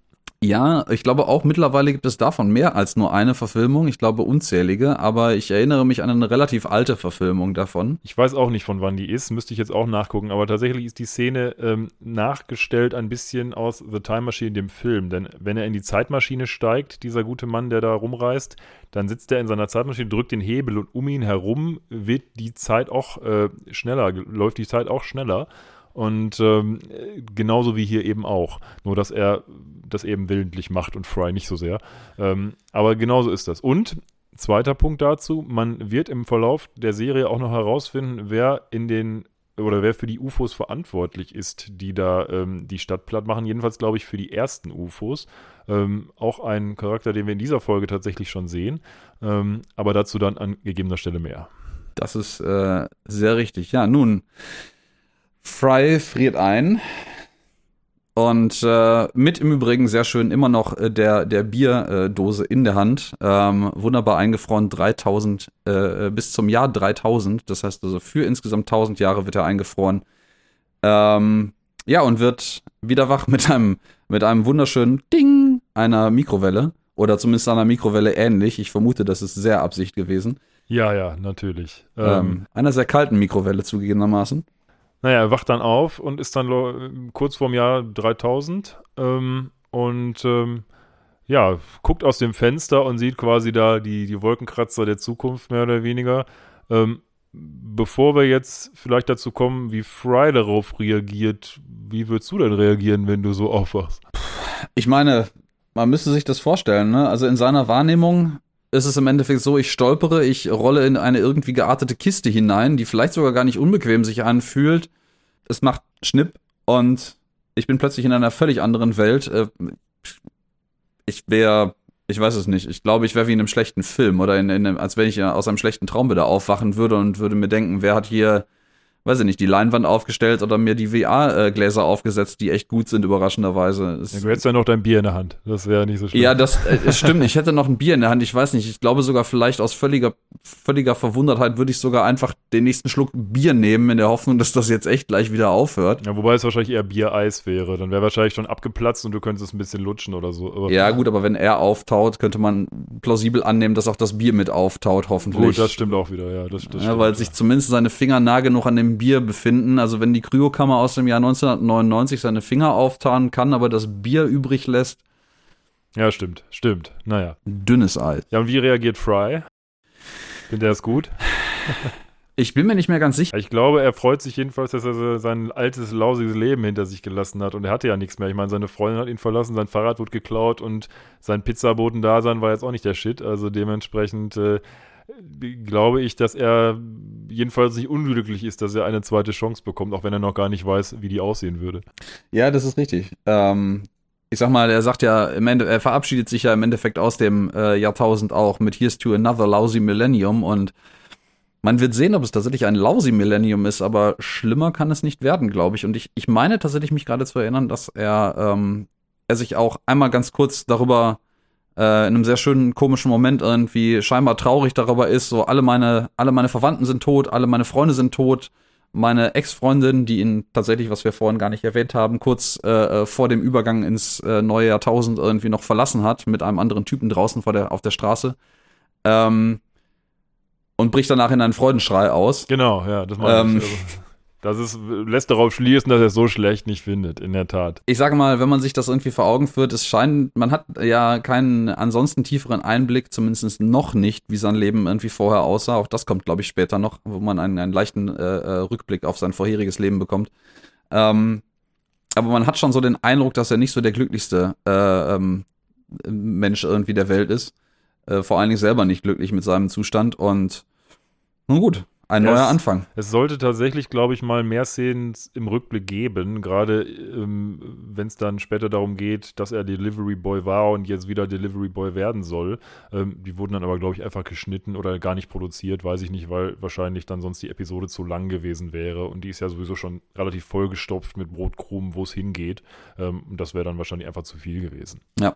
Speaker 1: Ja, ich glaube auch mittlerweile gibt es davon mehr als nur eine Verfilmung. Ich glaube unzählige, aber ich erinnere mich an eine relativ alte Verfilmung davon.
Speaker 2: Ich weiß auch nicht, von wann die ist, müsste ich jetzt auch nachgucken, aber tatsächlich ist die Szene ähm, nachgestellt ein bisschen aus The Time Machine, dem Film. Denn wenn er in die Zeitmaschine steigt, dieser gute Mann, der da rumreist, dann sitzt er in seiner Zeitmaschine, drückt den Hebel und um ihn herum wird die Zeit auch äh, schneller, läuft die Zeit auch schneller. Und ähm, genauso wie hier eben auch. Nur, dass er das eben willentlich macht und Fry nicht so sehr. Ähm, aber genauso ist das. Und zweiter Punkt dazu, man wird im Verlauf der Serie auch noch herausfinden, wer in den oder wer für die UFOs verantwortlich ist, die da ähm, die Stadt platt machen. Jedenfalls glaube ich für die ersten UFOs. Ähm, auch ein Charakter, den wir in dieser Folge tatsächlich schon sehen. Ähm, aber dazu dann an gegebener Stelle mehr.
Speaker 1: Das ist äh, sehr richtig. Ja, nun, Fry friert ein. Und äh, mit im Übrigen sehr schön immer noch äh, der, der Bierdose in der Hand. Ähm, wunderbar eingefroren, 3000, äh, äh, bis zum Jahr 3000. Das heißt also für insgesamt 1000 Jahre wird er eingefroren. Ähm, ja, und wird wieder wach mit einem, mit einem wunderschönen Ding einer Mikrowelle. Oder zumindest einer Mikrowelle ähnlich. Ich vermute, das ist sehr Absicht gewesen.
Speaker 2: Ja, ja, natürlich.
Speaker 1: Ähm, ähm, einer sehr kalten Mikrowelle zugegebenermaßen.
Speaker 2: Naja, er wacht dann auf und ist dann kurz vorm Jahr 3000 ähm, und ähm, ja, guckt aus dem Fenster und sieht quasi da die, die Wolkenkratzer der Zukunft mehr oder weniger. Ähm, bevor wir jetzt vielleicht dazu kommen, wie Fry darauf reagiert, wie würdest du denn reagieren, wenn du so aufwachst?
Speaker 1: Ich meine, man müsste sich das vorstellen, ne? Also in seiner Wahrnehmung ist es im Endeffekt so, ich stolpere, ich rolle in eine irgendwie geartete Kiste hinein, die vielleicht sogar gar nicht unbequem sich anfühlt. Es macht Schnipp und ich bin plötzlich in einer völlig anderen Welt. Äh, ich wäre, ich weiß es nicht, ich glaube, ich wäre wie in einem schlechten Film oder in, in, als wenn ich aus einem schlechten Traum wieder aufwachen würde und würde mir denken, wer hat hier weiß ich nicht, die Leinwand aufgestellt oder mir die VR-Gläser aufgesetzt, die echt gut sind, überraschenderweise.
Speaker 2: Ja, du hättest ja noch dein Bier in der Hand. Das wäre nicht so schlimm.
Speaker 1: Ja, das äh, stimmt. Ich hätte noch ein Bier in der Hand. Ich weiß nicht. Ich glaube sogar vielleicht aus völliger, völliger Verwundertheit würde ich sogar einfach den nächsten Schluck Bier nehmen, in der Hoffnung, dass das jetzt echt gleich wieder aufhört.
Speaker 2: Ja, wobei es wahrscheinlich eher Biereis wäre. Dann wäre wahrscheinlich schon abgeplatzt und du könntest es ein bisschen lutschen oder so.
Speaker 1: Aber ja, gut, aber wenn er auftaut, könnte man plausibel annehmen, dass auch das Bier mit auftaut, hoffentlich. Gut,
Speaker 2: das stimmt auch wieder, ja. Das, das
Speaker 1: ja, weil sich zumindest seine Finger nah genug an dem Bier befinden, also wenn die Kryokammer aus dem Jahr 1999 seine Finger auftauen kann, aber das Bier übrig lässt.
Speaker 2: Ja, stimmt, stimmt. Naja.
Speaker 1: Dünnes Eis.
Speaker 2: Ja, und wie reagiert Fry? Findet er es gut? (laughs)
Speaker 1: Ich bin mir nicht mehr ganz sicher.
Speaker 2: Ich glaube, er freut sich jedenfalls, dass er sein altes, lausiges Leben hinter sich gelassen hat. Und er hatte ja nichts mehr. Ich meine, seine Freundin hat ihn verlassen, sein Fahrrad wurde geklaut und sein Pizzaboten-Dasein war jetzt auch nicht der Shit. Also dementsprechend äh, glaube ich, dass er jedenfalls nicht unglücklich ist, dass er eine zweite Chance bekommt, auch wenn er noch gar nicht weiß, wie die aussehen würde.
Speaker 1: Ja, das ist richtig. Ähm, ich sag mal, er sagt ja, im Ende, er verabschiedet sich ja im Endeffekt aus dem äh, Jahrtausend auch mit Here's to another lousy Millennium und man wird sehen, ob es tatsächlich ein lousy Millennium ist, aber schlimmer kann es nicht werden, glaube ich. Und ich, ich meine tatsächlich mich gerade zu erinnern, dass er, ähm, er sich auch einmal ganz kurz darüber äh, in einem sehr schönen komischen Moment irgendwie scheinbar traurig darüber ist, so alle meine alle meine Verwandten sind tot, alle meine Freunde sind tot, meine Ex-Freundin, die ihn tatsächlich, was wir vorhin gar nicht erwähnt haben, kurz äh, äh, vor dem Übergang ins äh, neue Jahrtausend irgendwie noch verlassen hat mit einem anderen Typen draußen vor der auf der Straße. Ähm, und bricht danach in einen Freudenschrei aus.
Speaker 2: Genau, ja, das meine ähm, ich. Also. Das ist, lässt darauf schließen, dass er es so schlecht nicht findet, in der Tat.
Speaker 1: Ich sage mal, wenn man sich das irgendwie vor Augen führt, es scheint, man hat ja keinen ansonsten tieferen Einblick, zumindest noch nicht, wie sein Leben irgendwie vorher aussah. Auch das kommt, glaube ich, später noch, wo man einen, einen leichten äh, äh, Rückblick auf sein vorheriges Leben bekommt. Ähm, aber man hat schon so den Eindruck, dass er nicht so der glücklichste äh, ähm, Mensch irgendwie der Welt ist. Äh, vor allen Dingen selber nicht glücklich mit seinem Zustand und nun gut, ein neuer es, Anfang.
Speaker 2: Es sollte tatsächlich, glaube ich, mal mehr Szenen im Rückblick geben, gerade ähm, wenn es dann später darum geht, dass er Delivery Boy war und jetzt wieder Delivery Boy werden soll. Ähm, die wurden dann aber, glaube ich, einfach geschnitten oder gar nicht produziert, weiß ich nicht, weil wahrscheinlich dann sonst die Episode zu lang gewesen wäre. Und die ist ja sowieso schon relativ vollgestopft mit Brotkrumen, wo es hingeht. Ähm, und das wäre dann wahrscheinlich einfach zu viel gewesen.
Speaker 1: Ja.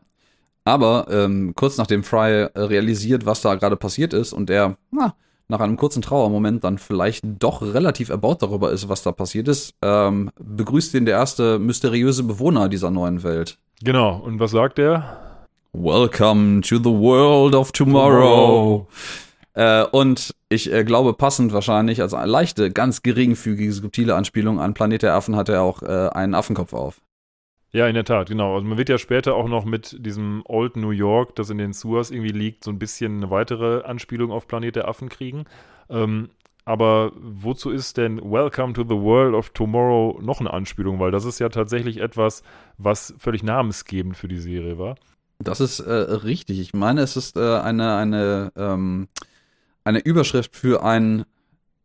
Speaker 1: Aber ähm, kurz nachdem Fry realisiert, was da gerade passiert ist und er, na, nach einem kurzen Trauermoment dann vielleicht doch relativ erbaut darüber ist, was da passiert ist, ähm, begrüßt ihn der erste mysteriöse Bewohner dieser neuen Welt.
Speaker 2: Genau, und was sagt er?
Speaker 1: Welcome to the world of tomorrow. tomorrow. Äh, und ich äh, glaube, passend wahrscheinlich, also eine leichte, ganz geringfügige, subtile Anspielung an Planet der Affen hat er auch äh, einen Affenkopf auf.
Speaker 2: Ja, in der Tat, genau. Also man wird ja später auch noch mit diesem Old New York, das in den Sewers irgendwie liegt, so ein bisschen eine weitere Anspielung auf Planet der Affen kriegen. Ähm, aber wozu ist denn Welcome to the World of Tomorrow noch eine Anspielung? Weil das ist ja tatsächlich etwas, was völlig namensgebend für die Serie war.
Speaker 1: Das ist äh, richtig. Ich meine, es ist äh, eine, eine ähm, eine Überschrift für ein,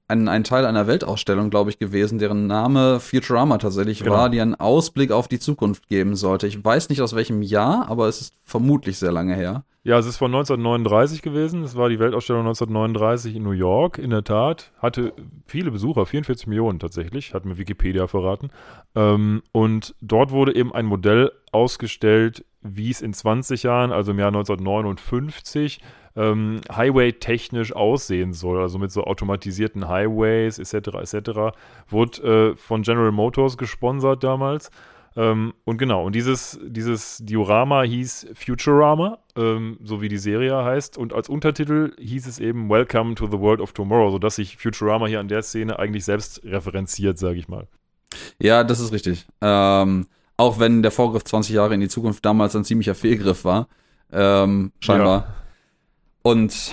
Speaker 1: ein, ein Teil einer Weltausstellung, glaube ich, gewesen, deren Name Futurama tatsächlich genau. war, die einen Ausblick auf die Zukunft geben sollte. Ich weiß nicht aus welchem Jahr, aber es ist vermutlich sehr lange her.
Speaker 2: Ja, es ist von 1939 gewesen. Es war die Weltausstellung 1939 in New York, in der Tat. Hatte viele Besucher, 44 Millionen tatsächlich, hat mir Wikipedia verraten. Ähm, und dort wurde eben ein Modell ausgestellt, wie es in 20 Jahren, also im Jahr 1959, ähm, Highway-technisch aussehen soll, also mit so automatisierten Highways etc. etc. Wurde äh, von General Motors gesponsert damals. Ähm, und genau, und dieses, dieses Diorama hieß Futurama, ähm, so wie die Serie heißt. Und als Untertitel hieß es eben Welcome to the World of Tomorrow, sodass sich Futurama hier an der Szene eigentlich selbst referenziert, sage ich mal.
Speaker 1: Ja, das ist richtig. Ähm, auch wenn der Vorgriff 20 Jahre in die Zukunft damals ein ziemlicher Fehlgriff war. Ähm, scheinbar. Ja. Und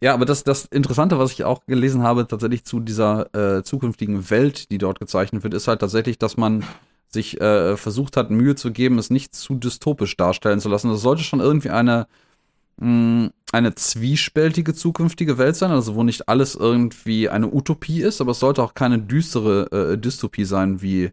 Speaker 1: ja, aber das, das Interessante, was ich auch gelesen habe, tatsächlich zu dieser äh, zukünftigen Welt, die dort gezeichnet wird, ist halt tatsächlich, dass man sich äh, versucht hat, Mühe zu geben, es nicht zu dystopisch darstellen zu lassen. Das sollte schon irgendwie eine, mh, mm, eine zwiespältige zukünftige Welt sein, also wo nicht alles irgendwie eine Utopie ist, aber es sollte auch keine düstere äh, Dystopie sein wie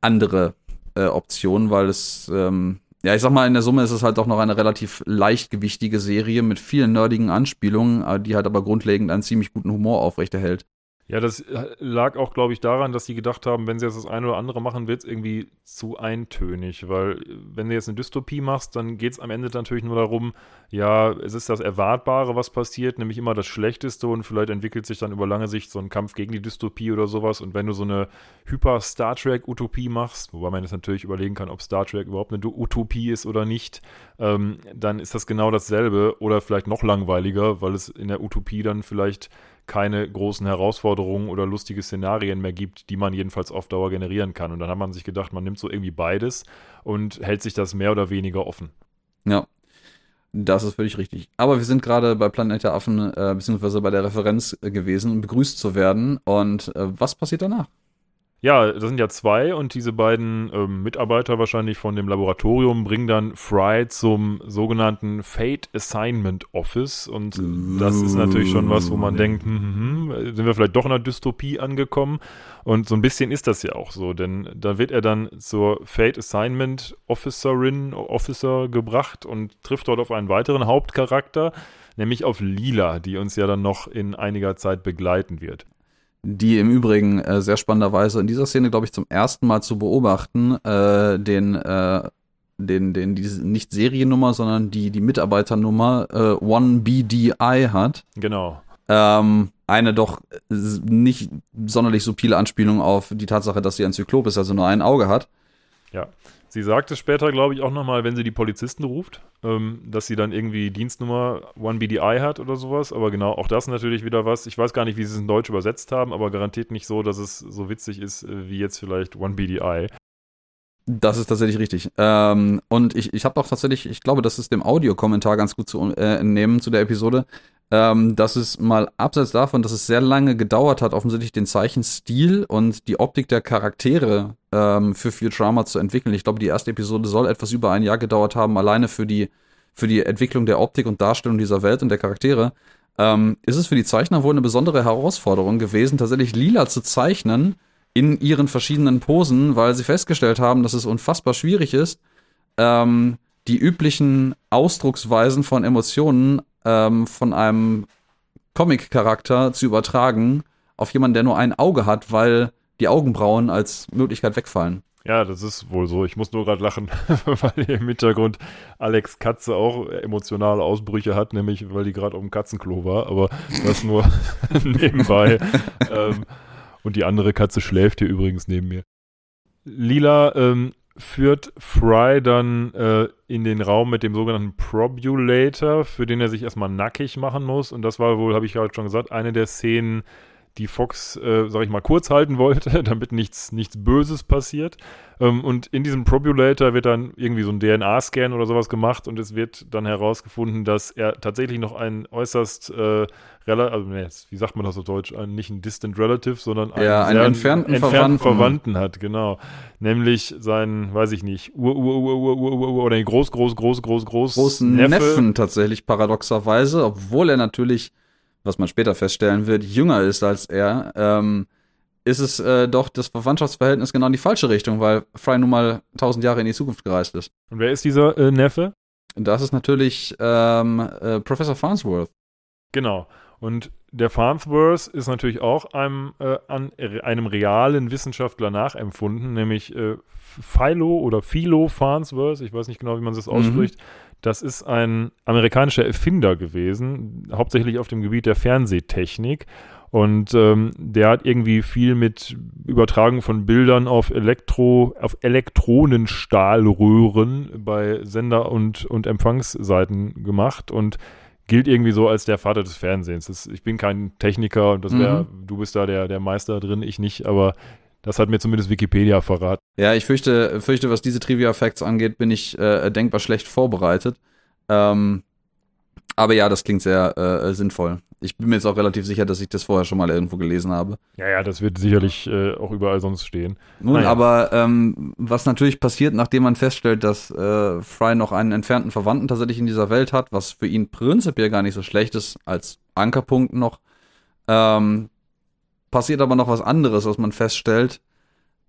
Speaker 1: andere äh, Optionen, weil es ähm, ja, ich sag mal, in der Summe ist es halt doch noch eine relativ leichtgewichtige Serie mit vielen nerdigen Anspielungen, die halt aber grundlegend einen ziemlich guten Humor aufrechterhält.
Speaker 2: Ja, das äh, lag auch, glaube ich, daran, dass sie gedacht haben, wenn sie jetzt das eine oder andere machen, wird es irgendwie zu eintönig. Weil, äh, wenn du jetzt eine Dystopie machst, dann geht es am Ende natürlich nur darum, ja, es ist das Erwartbare, was passiert, nämlich immer das Schlechteste und vielleicht entwickelt sich dann über lange Sicht so ein Kampf gegen die Dystopie oder sowas. Und wenn du so eine Hyper-Star Trek-Utopie machst, wobei man jetzt natürlich überlegen kann, ob Star Trek überhaupt eine Utopie ist oder nicht, ähm, dann ist das genau dasselbe oder vielleicht noch langweiliger, weil es in der Utopie dann vielleicht keine großen Herausforderungen oder lustige Szenarien mehr gibt, die man jedenfalls auf Dauer generieren kann. Und dann hat man sich gedacht, man nimmt so irgendwie beides und hält sich das mehr oder weniger offen.
Speaker 1: Ja, das ist völlig richtig. Aber wir sind gerade bei Planet der Affen, äh, beziehungsweise bei der Referenz äh, gewesen, begrüßt zu werden. Und äh, was passiert danach?
Speaker 2: Ja, das sind ja zwei und diese beiden ähm, Mitarbeiter wahrscheinlich von dem Laboratorium bringen dann Fry zum sogenannten Fate Assignment Office und das ist natürlich schon was, wo man denkt, hm, hm, hm, sind wir vielleicht doch in einer Dystopie angekommen? Und so ein bisschen ist das ja auch so, denn da wird er dann zur Fate Assignment Officerin, Officer gebracht und trifft dort auf einen weiteren Hauptcharakter, nämlich auf Lila, die uns ja dann noch in einiger Zeit begleiten wird
Speaker 1: die im Übrigen äh, sehr spannenderweise in dieser Szene, glaube ich, zum ersten Mal zu beobachten, äh, den, äh, den, den, diese nicht Seriennummer, sondern die, die Mitarbeiternummer äh, 1BDI hat.
Speaker 2: Genau.
Speaker 1: Ähm, eine doch nicht sonderlich subtile Anspielung auf die Tatsache, dass sie ein Zyklop ist, also nur ein Auge hat.
Speaker 2: Ja. Sie sagt es später, glaube ich, auch nochmal, wenn sie die Polizisten ruft, ähm, dass sie dann irgendwie Dienstnummer 1BDI hat oder sowas. Aber genau, auch das natürlich wieder was. Ich weiß gar nicht, wie sie es in Deutsch übersetzt haben, aber garantiert nicht so, dass es so witzig ist äh, wie jetzt vielleicht 1BDI.
Speaker 1: Das ist tatsächlich richtig. Ähm, und ich, ich habe auch tatsächlich, ich glaube, das ist dem Audiokommentar ganz gut zu äh, entnehmen zu der Episode, ähm, dass es mal abseits davon, dass es sehr lange gedauert hat, offensichtlich den Zeichenstil und die Optik der Charaktere ähm, für Futurama zu entwickeln. Ich glaube, die erste Episode soll etwas über ein Jahr gedauert haben, alleine für die, für die Entwicklung der Optik und Darstellung dieser Welt und der Charaktere. Ähm, ist es für die Zeichner wohl eine besondere Herausforderung gewesen, tatsächlich lila zu zeichnen in ihren verschiedenen Posen, weil sie festgestellt haben, dass es unfassbar schwierig ist, ähm, die üblichen Ausdrucksweisen von Emotionen ähm, von einem Comic-Charakter zu übertragen auf jemanden, der nur ein Auge hat, weil die Augenbrauen als Möglichkeit wegfallen.
Speaker 2: Ja, das ist wohl so. Ich muss nur gerade lachen, (laughs) weil hier im Hintergrund Alex Katze auch emotionale Ausbrüche hat, nämlich weil die gerade auf dem Katzenklo war, aber das nur (laughs) nebenbei. (laughs) ähm, und die andere Katze schläft hier übrigens neben mir. Lila ähm, führt Fry dann äh, in den Raum mit dem sogenannten Probulator, für den er sich erstmal nackig machen muss. Und das war wohl, habe ich gerade schon gesagt, eine der Szenen, die Fox, äh, sag ich mal, kurz halten wollte, (laughs) damit nichts, nichts Böses passiert. Ähm, und in diesem Probulator wird dann irgendwie so ein DNA-Scan oder sowas gemacht und es wird dann herausgefunden, dass er tatsächlich noch einen äußerst, äh, also, nee, wie sagt man das auf Deutsch, einen, nicht einen Distant Relative, sondern einen,
Speaker 1: ja, einen entfernten,
Speaker 2: entfernten Verwandten. Verwandten. hat, genau. Nämlich seinen, weiß ich nicht, Ur, Ur, Ur, Ur, Ur, Ur, Ur oder den groß, groß, groß, groß, groß
Speaker 1: großen Neffe. Neffen tatsächlich paradoxerweise, obwohl er natürlich was man später feststellen wird, jünger ist als er, ähm, ist es äh, doch das Verwandtschaftsverhältnis genau in die falsche Richtung, weil Fry nun mal tausend Jahre in die Zukunft gereist ist.
Speaker 2: Und wer ist dieser äh, Neffe?
Speaker 1: Das ist natürlich ähm, äh, Professor Farnsworth.
Speaker 2: Genau. Und der Farnsworth ist natürlich auch einem, äh, an einem realen Wissenschaftler nachempfunden, nämlich äh, Philo oder Philo Farnsworth, ich weiß nicht genau, wie man das mhm. ausspricht. Mhm. Das ist ein amerikanischer Erfinder gewesen, hauptsächlich auf dem Gebiet der Fernsehtechnik. Und ähm, der hat irgendwie viel mit Übertragung von Bildern auf Elektro, auf Elektronenstahlröhren bei Sender- und, und Empfangsseiten gemacht und gilt irgendwie so als der Vater des Fernsehens. Das, ich bin kein Techniker und das wäre, mhm. du bist da der, der Meister drin, ich nicht, aber das hat mir zumindest Wikipedia verraten.
Speaker 1: Ja, ich fürchte, fürchte was diese Trivia-Facts angeht, bin ich äh, denkbar schlecht vorbereitet. Ähm, aber ja, das klingt sehr äh, sinnvoll. Ich bin mir jetzt auch relativ sicher, dass ich das vorher schon mal irgendwo gelesen habe.
Speaker 2: Ja, ja, das wird sicherlich äh, auch überall sonst stehen.
Speaker 1: Nun, naja. aber ähm, was natürlich passiert, nachdem man feststellt, dass äh, Fry noch einen entfernten Verwandten tatsächlich in dieser Welt hat, was für ihn prinzipiell gar nicht so schlecht ist als Ankerpunkt noch, ähm, passiert aber noch was anderes, was man feststellt.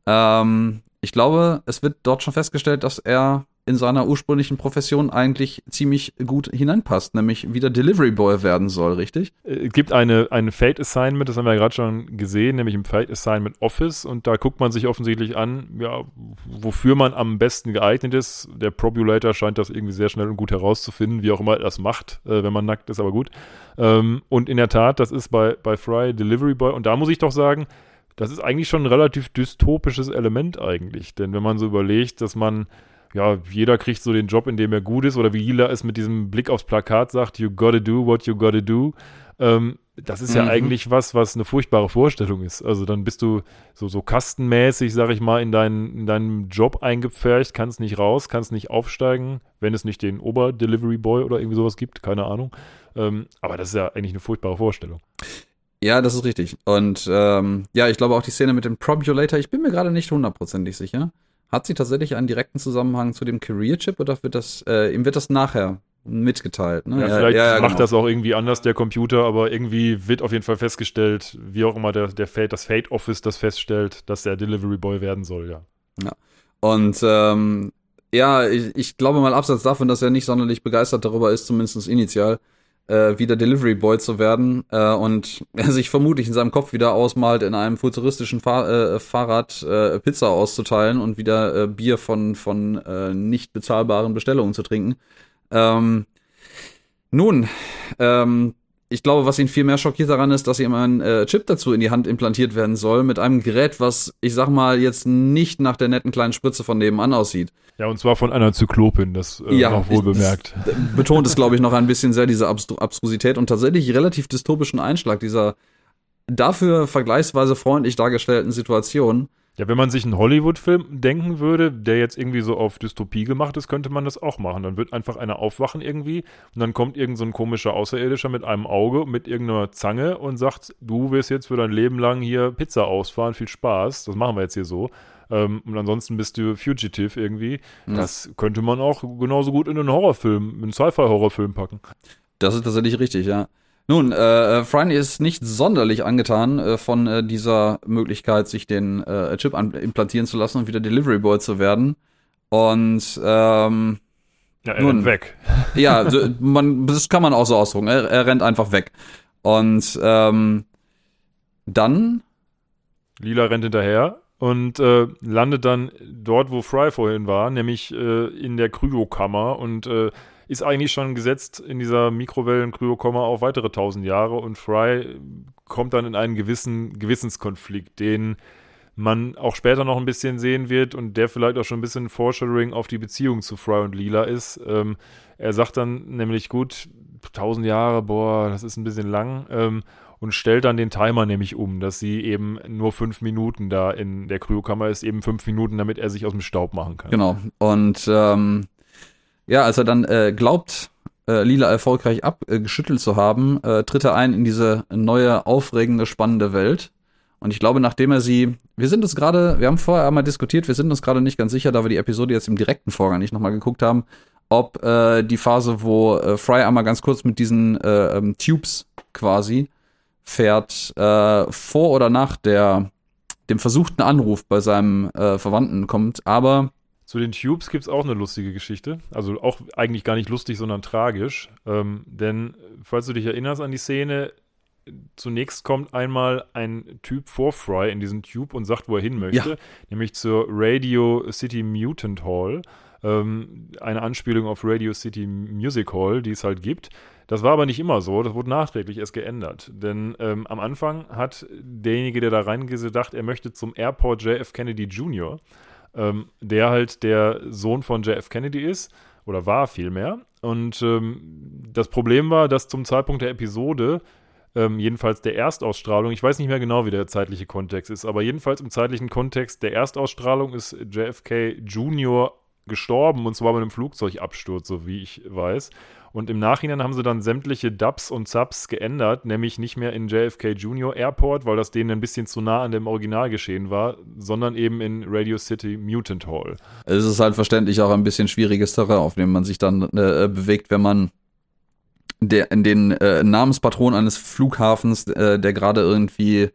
Speaker 1: Ähm, ich glaube, es wird dort schon festgestellt, dass er in seiner ursprünglichen Profession eigentlich ziemlich gut hineinpasst, nämlich wieder Delivery Boy werden soll, richtig?
Speaker 2: Es äh, gibt eine, eine Fate Assignment, das haben wir ja gerade schon gesehen, nämlich im Fate Assignment Office und da guckt man sich offensichtlich an, ja, wofür man am besten geeignet ist. Der Probulator scheint das irgendwie sehr schnell und gut herauszufinden, wie auch immer er das macht, äh, wenn man nackt ist, aber gut. Ähm, und in der Tat, das ist bei, bei Fry Delivery Boy und da muss ich doch sagen, das ist eigentlich schon ein relativ dystopisches Element eigentlich, denn wenn man so überlegt, dass man ja, jeder kriegt so den Job, in dem er gut ist, oder wie Lila es mit diesem Blick aufs Plakat sagt, you gotta do what you gotta do. Ähm, das ist ja mhm. eigentlich was, was eine furchtbare Vorstellung ist. Also dann bist du so, so kastenmäßig, sag ich mal, in, dein, in deinem Job eingepfercht, kannst nicht raus, kannst nicht aufsteigen, wenn es nicht den Ober-Delivery-Boy oder irgendwie sowas gibt, keine Ahnung. Ähm, aber das ist ja eigentlich eine furchtbare Vorstellung.
Speaker 1: Ja, das ist richtig. Und ähm, ja, ich glaube auch die Szene mit dem Probulator, ich bin mir gerade nicht hundertprozentig sicher. Hat sie tatsächlich einen direkten Zusammenhang zu dem Career Chip oder wird das, äh, ihm wird das nachher mitgeteilt? Ne?
Speaker 2: Ja, ja, vielleicht ja, macht genau. das auch irgendwie anders, der Computer, aber irgendwie wird auf jeden Fall festgestellt, wie auch immer der, der Fate, das Fate Office das feststellt, dass der Delivery Boy werden soll, ja.
Speaker 1: Ja. Und ähm, ja, ich, ich glaube mal abseits davon, dass er nicht sonderlich begeistert darüber ist, zumindest initial, äh, wieder Delivery Boy zu werden äh, und (laughs) er sich vermutlich in seinem Kopf wieder ausmalt, in einem futuristischen Fahr äh, Fahrrad äh, Pizza auszuteilen und wieder äh, Bier von, von äh, nicht bezahlbaren Bestellungen zu trinken. Ähm, nun, ähm, ich glaube, was ihn viel mehr schockiert daran ist, dass ihm ein äh, Chip dazu in die Hand implantiert werden soll, mit einem Gerät, was, ich sag mal, jetzt nicht nach der netten kleinen Spritze von nebenan aussieht.
Speaker 2: Ja, und zwar von einer Zyklopin, das äh, ja, noch wohl bemerkt.
Speaker 1: betont es, glaube ich, noch ein bisschen sehr, diese Abstru Abstrusität und tatsächlich relativ dystopischen Einschlag dieser dafür vergleichsweise freundlich dargestellten Situation.
Speaker 2: Ja, wenn man sich einen Hollywood-Film denken würde, der jetzt irgendwie so auf Dystopie gemacht ist, könnte man das auch machen. Dann wird einfach einer aufwachen irgendwie und dann kommt irgend so ein komischer Außerirdischer mit einem Auge, mit irgendeiner Zange und sagt, du wirst jetzt für dein Leben lang hier Pizza ausfahren, viel Spaß, das machen wir jetzt hier so. Ähm, und ansonsten bist du Fugitive irgendwie. Mhm. Das könnte man auch genauso gut in einen Horrorfilm, einen Sci-Fi-Horrorfilm packen.
Speaker 1: Das ist tatsächlich richtig, ja. Nun, äh, äh Franny ist nicht sonderlich angetan äh, von äh, dieser Möglichkeit, sich den äh, Chip implantieren zu lassen und wieder Delivery Boy zu werden. Und ähm,
Speaker 2: ja, er nun, rennt weg. (laughs)
Speaker 1: Ja, man, das kann man auch so ausdrücken. Er, er rennt einfach weg. Und ähm, dann
Speaker 2: Lila rennt hinterher und äh, landet dann dort, wo Fry vorhin war, nämlich äh, in der Kryokammer und äh, ist eigentlich schon gesetzt in dieser Mikrowellen-Kryokammer auf weitere tausend Jahre und Fry kommt dann in einen gewissen Gewissenskonflikt, den man auch später noch ein bisschen sehen wird und der vielleicht auch schon ein bisschen Foreshadowing auf die Beziehung zu Fry und Lila ist. Ähm, er sagt dann nämlich, gut, tausend Jahre, boah, das ist ein bisschen lang. Ähm, und stellt dann den Timer nämlich um, dass sie eben nur fünf Minuten da in der Kryokammer ist, eben fünf Minuten, damit er sich aus dem Staub machen kann.
Speaker 1: Genau. Und ähm, ja, als er dann äh, glaubt, äh, Lila erfolgreich abgeschüttelt zu haben, äh, tritt er ein in diese neue, aufregende, spannende Welt. Und ich glaube, nachdem er sie, wir sind uns gerade, wir haben vorher einmal diskutiert, wir sind uns gerade nicht ganz sicher, da wir die Episode jetzt im direkten Vorgang nicht nochmal geguckt haben, ob äh, die Phase, wo äh, Fry einmal ganz kurz mit diesen äh, ähm, Tubes quasi fährt, äh, vor oder nach der, dem versuchten Anruf bei seinem äh, Verwandten kommt. Aber
Speaker 2: zu den Tubes gibt es auch eine lustige Geschichte. Also auch eigentlich gar nicht lustig, sondern tragisch. Ähm, denn, falls du dich erinnerst an die Szene, zunächst kommt einmal ein Typ vor Fry in diesen Tube und sagt, wo er hin möchte, ja. nämlich zur Radio City Mutant Hall. Ähm, eine Anspielung auf Radio City Music Hall, die es halt gibt. Das war aber nicht immer so, das wurde nachträglich erst geändert. Denn ähm, am Anfang hat derjenige, der da reingedacht, er möchte zum Airport JF Kennedy Jr., ähm, der halt der Sohn von JF Kennedy ist, oder war vielmehr. Und ähm, das Problem war, dass zum Zeitpunkt der Episode ähm, jedenfalls der Erstausstrahlung, ich weiß nicht mehr genau, wie der zeitliche Kontext ist, aber jedenfalls im zeitlichen Kontext der Erstausstrahlung ist JFK Jr. gestorben und zwar bei einem Flugzeugabsturz, so wie ich weiß. Und im Nachhinein haben sie dann sämtliche Dubs und Subs geändert, nämlich nicht mehr in JFK Junior Airport, weil das denen ein bisschen zu nah an dem Original geschehen war, sondern eben in Radio City Mutant Hall.
Speaker 1: Es ist halt verständlich auch ein bisschen schwieriges Terrain, auf dem man sich dann äh, bewegt, wenn man der, in den äh, Namenspatron eines Flughafens, äh, der gerade irgendwie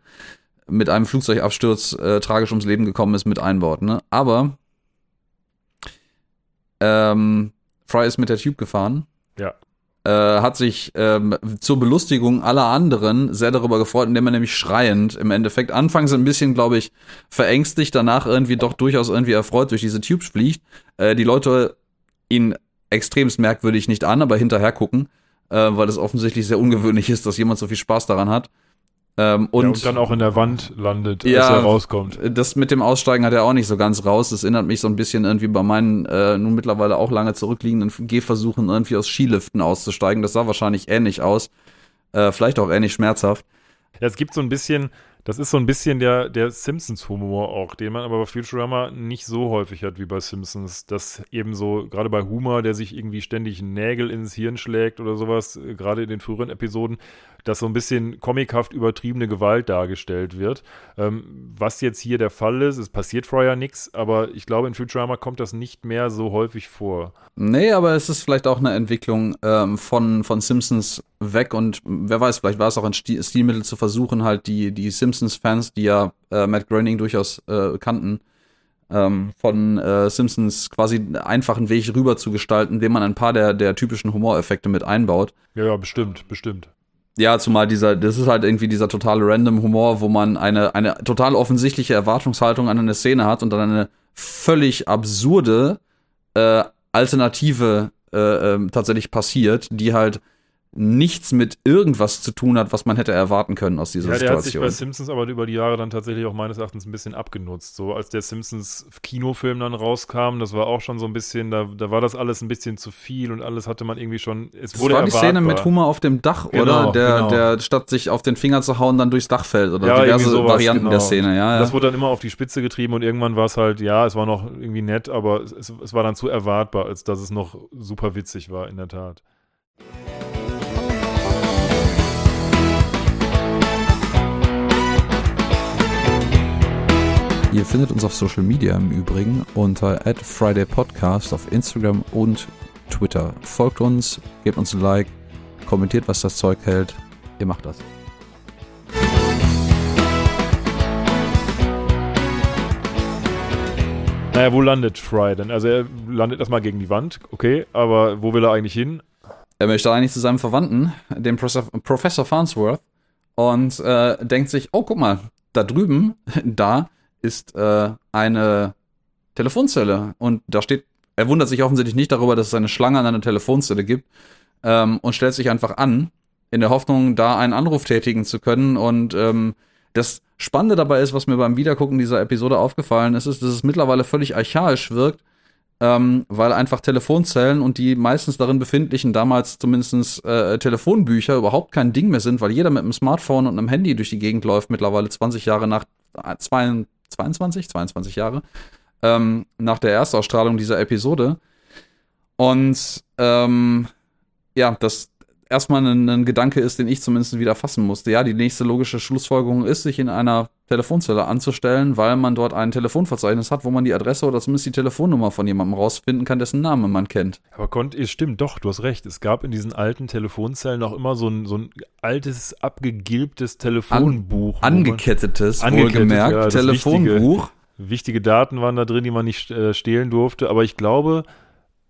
Speaker 1: mit einem Flugzeugabsturz äh, tragisch ums Leben gekommen ist, mit einbaut. Ne? Aber ähm, Fry ist mit der Tube gefahren
Speaker 2: ja.
Speaker 1: Äh, hat sich ähm, zur Belustigung aller anderen sehr darüber gefreut, indem er nämlich schreiend im Endeffekt anfangs ein bisschen, glaube ich, verängstigt, danach irgendwie doch durchaus irgendwie erfreut durch diese Tubes fliegt. Äh, die Leute ihn extremst merkwürdig nicht an, aber hinterher gucken, äh, weil es offensichtlich sehr ungewöhnlich ist, dass jemand so viel Spaß daran hat.
Speaker 2: Ähm, und, ja, und, dann auch in der Wand landet, ja, als er rauskommt.
Speaker 1: Das mit dem Aussteigen hat er auch nicht so ganz raus. Das erinnert mich so ein bisschen irgendwie bei meinen äh, nun mittlerweile auch lange zurückliegenden Gehversuchen, irgendwie aus Skiliften auszusteigen. Das sah wahrscheinlich ähnlich aus. Äh, vielleicht auch ähnlich schmerzhaft.
Speaker 2: Ja, es gibt so ein bisschen, das ist so ein bisschen der, der Simpsons-Humor auch, den man aber bei Futurama nicht so häufig hat wie bei Simpsons. Das eben so, gerade bei Humor, der sich irgendwie ständig Nägel ins Hirn schlägt oder sowas, äh, gerade in den früheren Episoden, dass so ein bisschen comichaft übertriebene Gewalt dargestellt wird. Ähm, was jetzt hier der Fall ist, es passiert vorher nichts, aber ich glaube, in Futurama kommt das nicht mehr so häufig vor.
Speaker 1: Nee, aber es ist vielleicht auch eine Entwicklung ähm, von, von Simpsons weg und wer weiß, vielleicht war es auch ein Stilmittel zu versuchen, halt die, die Simpsons-Fans, die ja äh, Matt Groening durchaus äh, kannten, ähm, von äh, Simpsons quasi einfachen Weg rüber zu gestalten, indem man ein paar der, der typischen Humoreffekte mit einbaut.
Speaker 2: Ja, ja, bestimmt, bestimmt.
Speaker 1: Ja, zumal dieser, das ist halt irgendwie dieser totale random Humor, wo man eine, eine total offensichtliche Erwartungshaltung an eine Szene hat und dann eine völlig absurde äh, Alternative äh, äh, tatsächlich passiert, die halt nichts mit irgendwas zu tun hat, was man hätte erwarten können aus dieser ja, der Situation.
Speaker 2: Hat sich bei Simpsons aber über die Jahre dann tatsächlich auch meines Erachtens ein bisschen abgenutzt. So als der Simpsons Kinofilm dann rauskam, das war auch schon so ein bisschen, da, da war das alles ein bisschen zu viel und alles hatte man irgendwie schon. Es das wurde war
Speaker 1: erwartbar. die Szene mit Humor auf dem Dach, genau, oder? Der, genau. der statt sich auf den Finger zu hauen, dann durchs Dach fällt oder ja, diverse sowas, Varianten genau. der Szene. Ja, ja.
Speaker 2: Das wurde dann immer auf die Spitze getrieben und irgendwann war es halt, ja, es war noch irgendwie nett, aber es, es war dann zu erwartbar, als dass es noch super witzig war, in der Tat.
Speaker 1: Ihr findet uns auf Social Media im Übrigen unter @fridaypodcast auf Instagram und Twitter. Folgt uns, gebt uns ein Like, kommentiert, was das Zeug hält. Ihr macht das.
Speaker 2: Naja, wo landet Fry denn? Also er landet erstmal gegen die Wand, okay, aber wo will er eigentlich hin?
Speaker 1: Er möchte eigentlich zu seinem Verwandten, dem Professor Farnsworth, und äh, denkt sich, oh, guck mal, da drüben, (laughs) da ist äh, eine Telefonzelle. Und da steht, er wundert sich offensichtlich nicht darüber, dass es eine Schlange an einer Telefonzelle gibt ähm, und stellt sich einfach an, in der Hoffnung, da einen Anruf tätigen zu können. Und ähm, das Spannende dabei ist, was mir beim Wiedergucken dieser Episode aufgefallen ist, ist, dass es mittlerweile völlig archaisch wirkt, ähm, weil einfach Telefonzellen und die meistens darin befindlichen, damals zumindest äh, Telefonbücher überhaupt kein Ding mehr sind, weil jeder mit einem Smartphone und einem Handy durch die Gegend läuft, mittlerweile 20 Jahre nach, äh, 22, 22 Jahre, ähm, nach der Erstausstrahlung dieser Episode. Und ähm, ja, das, erstmal ein, ein, Gedanke ist, den ich zumindest wieder fassen musste. Ja, die nächste logische Schlussfolgerung ist, sich in einer Telefonzelle anzustellen, weil man dort ein Telefonverzeichnis hat, wo man die Adresse oder zumindest die Telefonnummer von jemandem rausfinden kann, dessen Name man kennt.
Speaker 2: Aber es stimmt doch, du hast recht. Es gab in diesen alten Telefonzellen auch immer so ein, so ein altes, abgegilbtes Telefonbuch.
Speaker 1: An, angekettetes, wohlgemerkt, ja, Telefonbuch.
Speaker 2: Wichtige, wichtige, Daten waren da drin, die man nicht äh, stehlen durfte. Aber ich glaube,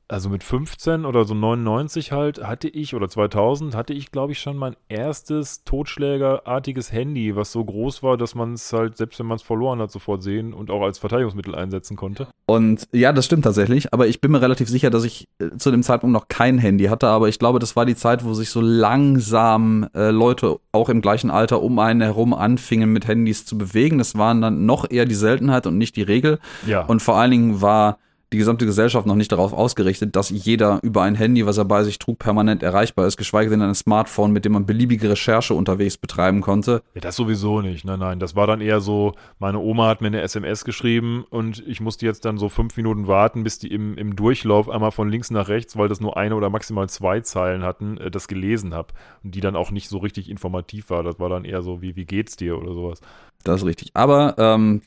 Speaker 2: also mit 15 oder so 99 halt, hatte ich, oder 2000, hatte ich, glaube ich, schon mein erstes totschlägerartiges Handy, was so groß war, dass man es halt, selbst wenn man es verloren hat, sofort sehen und auch als Verteidigungsmittel einsetzen konnte.
Speaker 1: Und ja, das stimmt tatsächlich, aber ich bin mir relativ sicher, dass ich äh, zu dem Zeitpunkt noch kein Handy hatte, aber ich glaube, das war die Zeit, wo sich so langsam äh, Leute auch im gleichen Alter um einen herum anfingen, mit Handys zu bewegen. Das waren dann noch eher die Seltenheit und nicht die Regel.
Speaker 2: Ja.
Speaker 1: Und vor allen Dingen war die gesamte Gesellschaft noch nicht darauf ausgerichtet, dass jeder über ein Handy, was er bei sich trug, permanent erreichbar ist, geschweige denn ein Smartphone, mit dem man beliebige Recherche unterwegs betreiben konnte.
Speaker 2: Ja, das sowieso nicht. Nein, nein. Das war dann eher so, meine Oma hat mir eine SMS geschrieben und ich musste jetzt dann so fünf Minuten warten, bis die im, im Durchlauf einmal von links nach rechts, weil das nur eine oder maximal zwei Zeilen hatten, äh, das gelesen habe. Und die dann auch nicht so richtig informativ war. Das war dann eher so wie, wie geht's dir oder sowas.
Speaker 1: Das ist richtig. Aber ähm,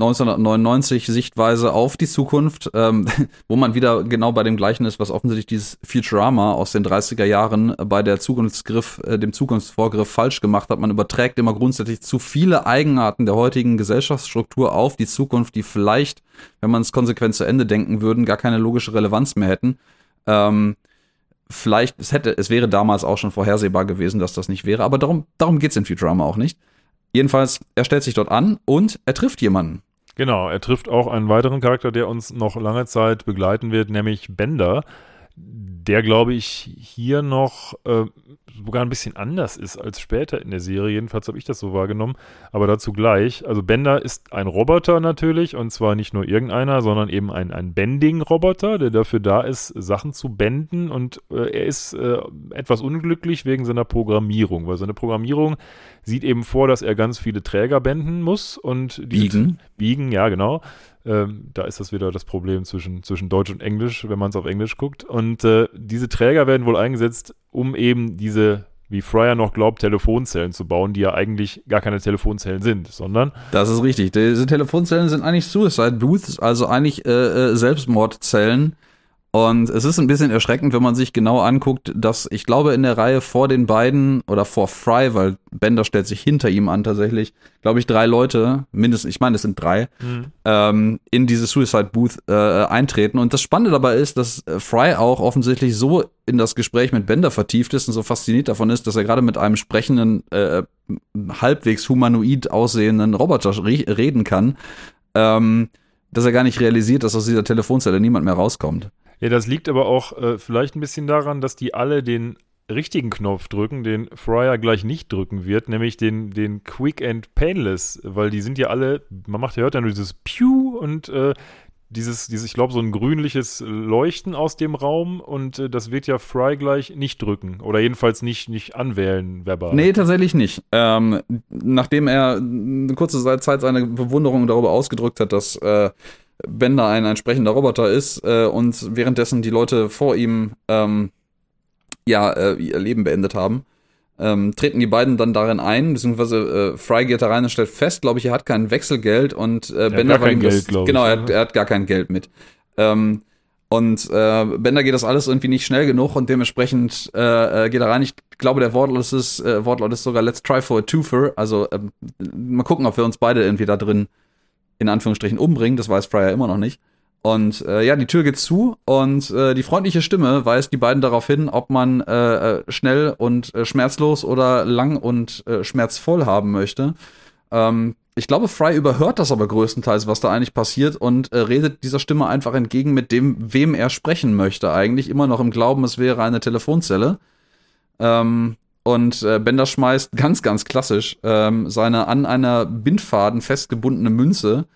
Speaker 1: 1999 Sichtweise auf die Zukunft, ähm, (laughs) wo man wieder genau bei dem gleichen ist, was offensichtlich dieses Futurama aus den 30er Jahren bei der Zukunftsgriff, äh, dem Zukunftsvorgriff falsch gemacht hat. Man überträgt immer grundsätzlich zu viele Eigenarten der heutigen Gesellschaftsstruktur auf die Zukunft, die vielleicht, wenn man es konsequent zu Ende denken würden, gar keine logische Relevanz mehr hätten. Ähm, vielleicht, es hätte, es wäre damals auch schon vorhersehbar gewesen, dass das nicht wäre, aber darum, darum geht's in Futurama auch nicht. Jedenfalls, er stellt sich dort an und er trifft jemanden.
Speaker 2: Genau, er trifft auch einen weiteren Charakter, der uns noch lange Zeit begleiten wird, nämlich Bender, der, glaube ich, hier noch äh, sogar ein bisschen anders ist als später in der Serie. Jedenfalls habe ich das so wahrgenommen, aber dazu gleich. Also Bender ist ein Roboter natürlich und zwar nicht nur irgendeiner, sondern eben ein, ein Bending-Roboter, der dafür da ist, Sachen zu benden und äh, er ist äh, etwas unglücklich wegen seiner Programmierung, weil seine Programmierung sieht eben vor, dass er ganz viele Träger benden muss und
Speaker 1: biegen.
Speaker 2: Biegen, ja, genau. Ähm, da ist das wieder das Problem zwischen, zwischen Deutsch und Englisch, wenn man es auf Englisch guckt. Und äh, diese Träger werden wohl eingesetzt, um eben diese, wie Fryer noch glaubt, Telefonzellen zu bauen, die ja eigentlich gar keine Telefonzellen sind, sondern.
Speaker 1: Das ist richtig. Diese Telefonzellen sind eigentlich Suicide Booths, also eigentlich äh, äh Selbstmordzellen und es ist ein bisschen erschreckend, wenn man sich genau anguckt, dass ich glaube, in der Reihe vor den beiden oder vor Fry, weil Bender stellt sich hinter ihm an tatsächlich, glaube ich, drei Leute, mindestens, ich meine, es sind drei, mhm. ähm, in diese Suicide Booth äh, eintreten. Und das Spannende dabei ist, dass äh, Fry auch offensichtlich so in das Gespräch mit Bender vertieft ist und so fasziniert davon ist, dass er gerade mit einem sprechenden, äh, halbwegs humanoid aussehenden Roboter reden kann, ähm, dass er gar nicht realisiert, dass aus dieser Telefonzelle niemand mehr rauskommt.
Speaker 2: Ja, das liegt aber auch äh, vielleicht ein bisschen daran, dass die alle den richtigen Knopf drücken, den Fryer gleich nicht drücken wird, nämlich den, den Quick and Painless, weil die sind ja alle, man macht ja hört ja nur dieses Pew und äh, dieses, dieses, ich glaube, so ein grünliches Leuchten aus dem Raum und äh, das wird ja Fry gleich nicht drücken oder jedenfalls nicht, nicht anwählen verbal.
Speaker 1: Nee, tatsächlich nicht. Ähm, nachdem er eine kurze Zeit seine Bewunderung darüber ausgedrückt hat, dass äh, Bender ein entsprechender Roboter ist äh, und währenddessen die Leute vor ihm ähm, ja äh, ihr Leben beendet haben, ähm, treten die beiden dann darin ein, beziehungsweise äh, Fry geht da rein und stellt fest, glaube ich, er hat kein Wechselgeld und äh, Bender
Speaker 2: war ihm das,
Speaker 1: Geld, genau, er, er, hat gar kein Geld mit. Ähm, und äh, Bender geht das alles irgendwie nicht schnell genug und dementsprechend äh, äh geht er rein. Ich glaube, der Wortlaut ist, äh, Wortlaut ist sogar Let's try for a twofer. Also äh, mal gucken, ob wir uns beide irgendwie da drin in Anführungsstrichen umbringen. Das weiß Fryer immer noch nicht. Und äh, ja, die Tür geht zu und äh, die freundliche Stimme weist die beiden darauf hin, ob man äh, äh, schnell und äh, schmerzlos oder lang und äh, schmerzvoll haben möchte. Ähm, Ich glaube, Fry überhört das aber größtenteils, was da eigentlich passiert und äh, redet dieser Stimme einfach entgegen, mit dem, wem er sprechen möchte. Eigentlich immer noch im Glauben, es wäre eine Telefonzelle. Ähm, und äh, Bender schmeißt ganz, ganz klassisch ähm, seine an einer Bindfaden festgebundene Münze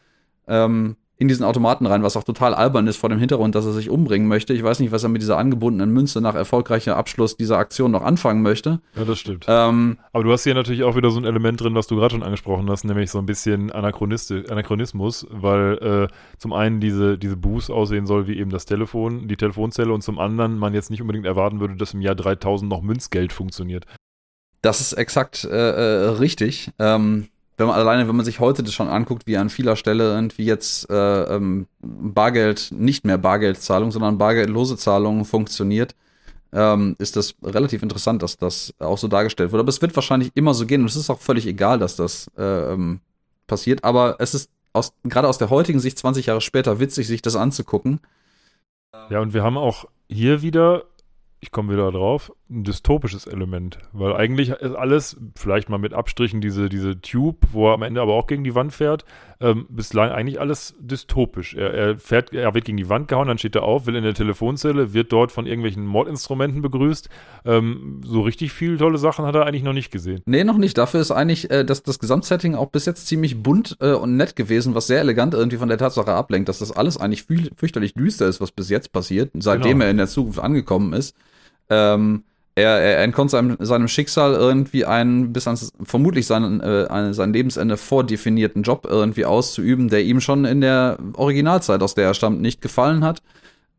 Speaker 1: ähm, in diesen Automaten rein, was auch total albern ist vor dem Hintergrund, dass er sich umbringen möchte. Ich weiß nicht, was er mit dieser angebundenen Münze nach erfolgreicher Abschluss dieser Aktion noch anfangen möchte.
Speaker 2: Ja, das stimmt.
Speaker 1: Ähm,
Speaker 2: Aber du hast hier natürlich auch wieder so ein Element drin, was du gerade schon angesprochen hast, nämlich so ein bisschen Anachronismus, weil äh, zum einen diese, diese Boost aussehen soll wie eben das Telefon, die Telefonzelle und zum anderen man jetzt nicht unbedingt erwarten würde, dass im Jahr 3000 noch Münzgeld funktioniert.
Speaker 1: Das ist exakt äh, äh, richtig. Ähm, wenn man alleine, wenn man sich heute das schon anguckt, wie an vieler Stelle irgendwie jetzt äh, ähm, Bargeld, nicht mehr Bargeldzahlung, sondern bargeldlose Zahlungen funktioniert, ähm, ist das relativ interessant, dass das auch so dargestellt wird. Aber es wird wahrscheinlich immer so gehen und es ist auch völlig egal, dass das äh, ähm, passiert. Aber es ist aus, gerade aus der heutigen Sicht 20 Jahre später witzig, sich das anzugucken.
Speaker 2: Ja, und wir haben auch hier wieder ich komme wieder drauf, ein dystopisches Element. Weil eigentlich ist alles, vielleicht mal mit Abstrichen, diese, diese Tube, wo er am Ende aber auch gegen die Wand fährt, ähm, bislang eigentlich alles dystopisch. Er, er, fährt, er wird gegen die Wand gehauen, dann steht er auf, will in der Telefonzelle, wird dort von irgendwelchen Mordinstrumenten begrüßt. Ähm, so richtig viele tolle Sachen hat er eigentlich noch nicht gesehen.
Speaker 1: Nee, noch nicht. Dafür ist eigentlich äh, das, das Gesamtsetting auch bis jetzt ziemlich bunt äh, und nett gewesen, was sehr elegant irgendwie von der Tatsache ablenkt, dass das alles eigentlich fürchterlich düster ist, was bis jetzt passiert, seitdem genau. er in der Zukunft angekommen ist. Ähm, er, er entkommt seinem, seinem Schicksal irgendwie einen bis ans vermutlich seinen, äh, sein Lebensende vordefinierten Job irgendwie auszuüben, der ihm schon in der Originalzeit, aus der er stammt, nicht gefallen hat.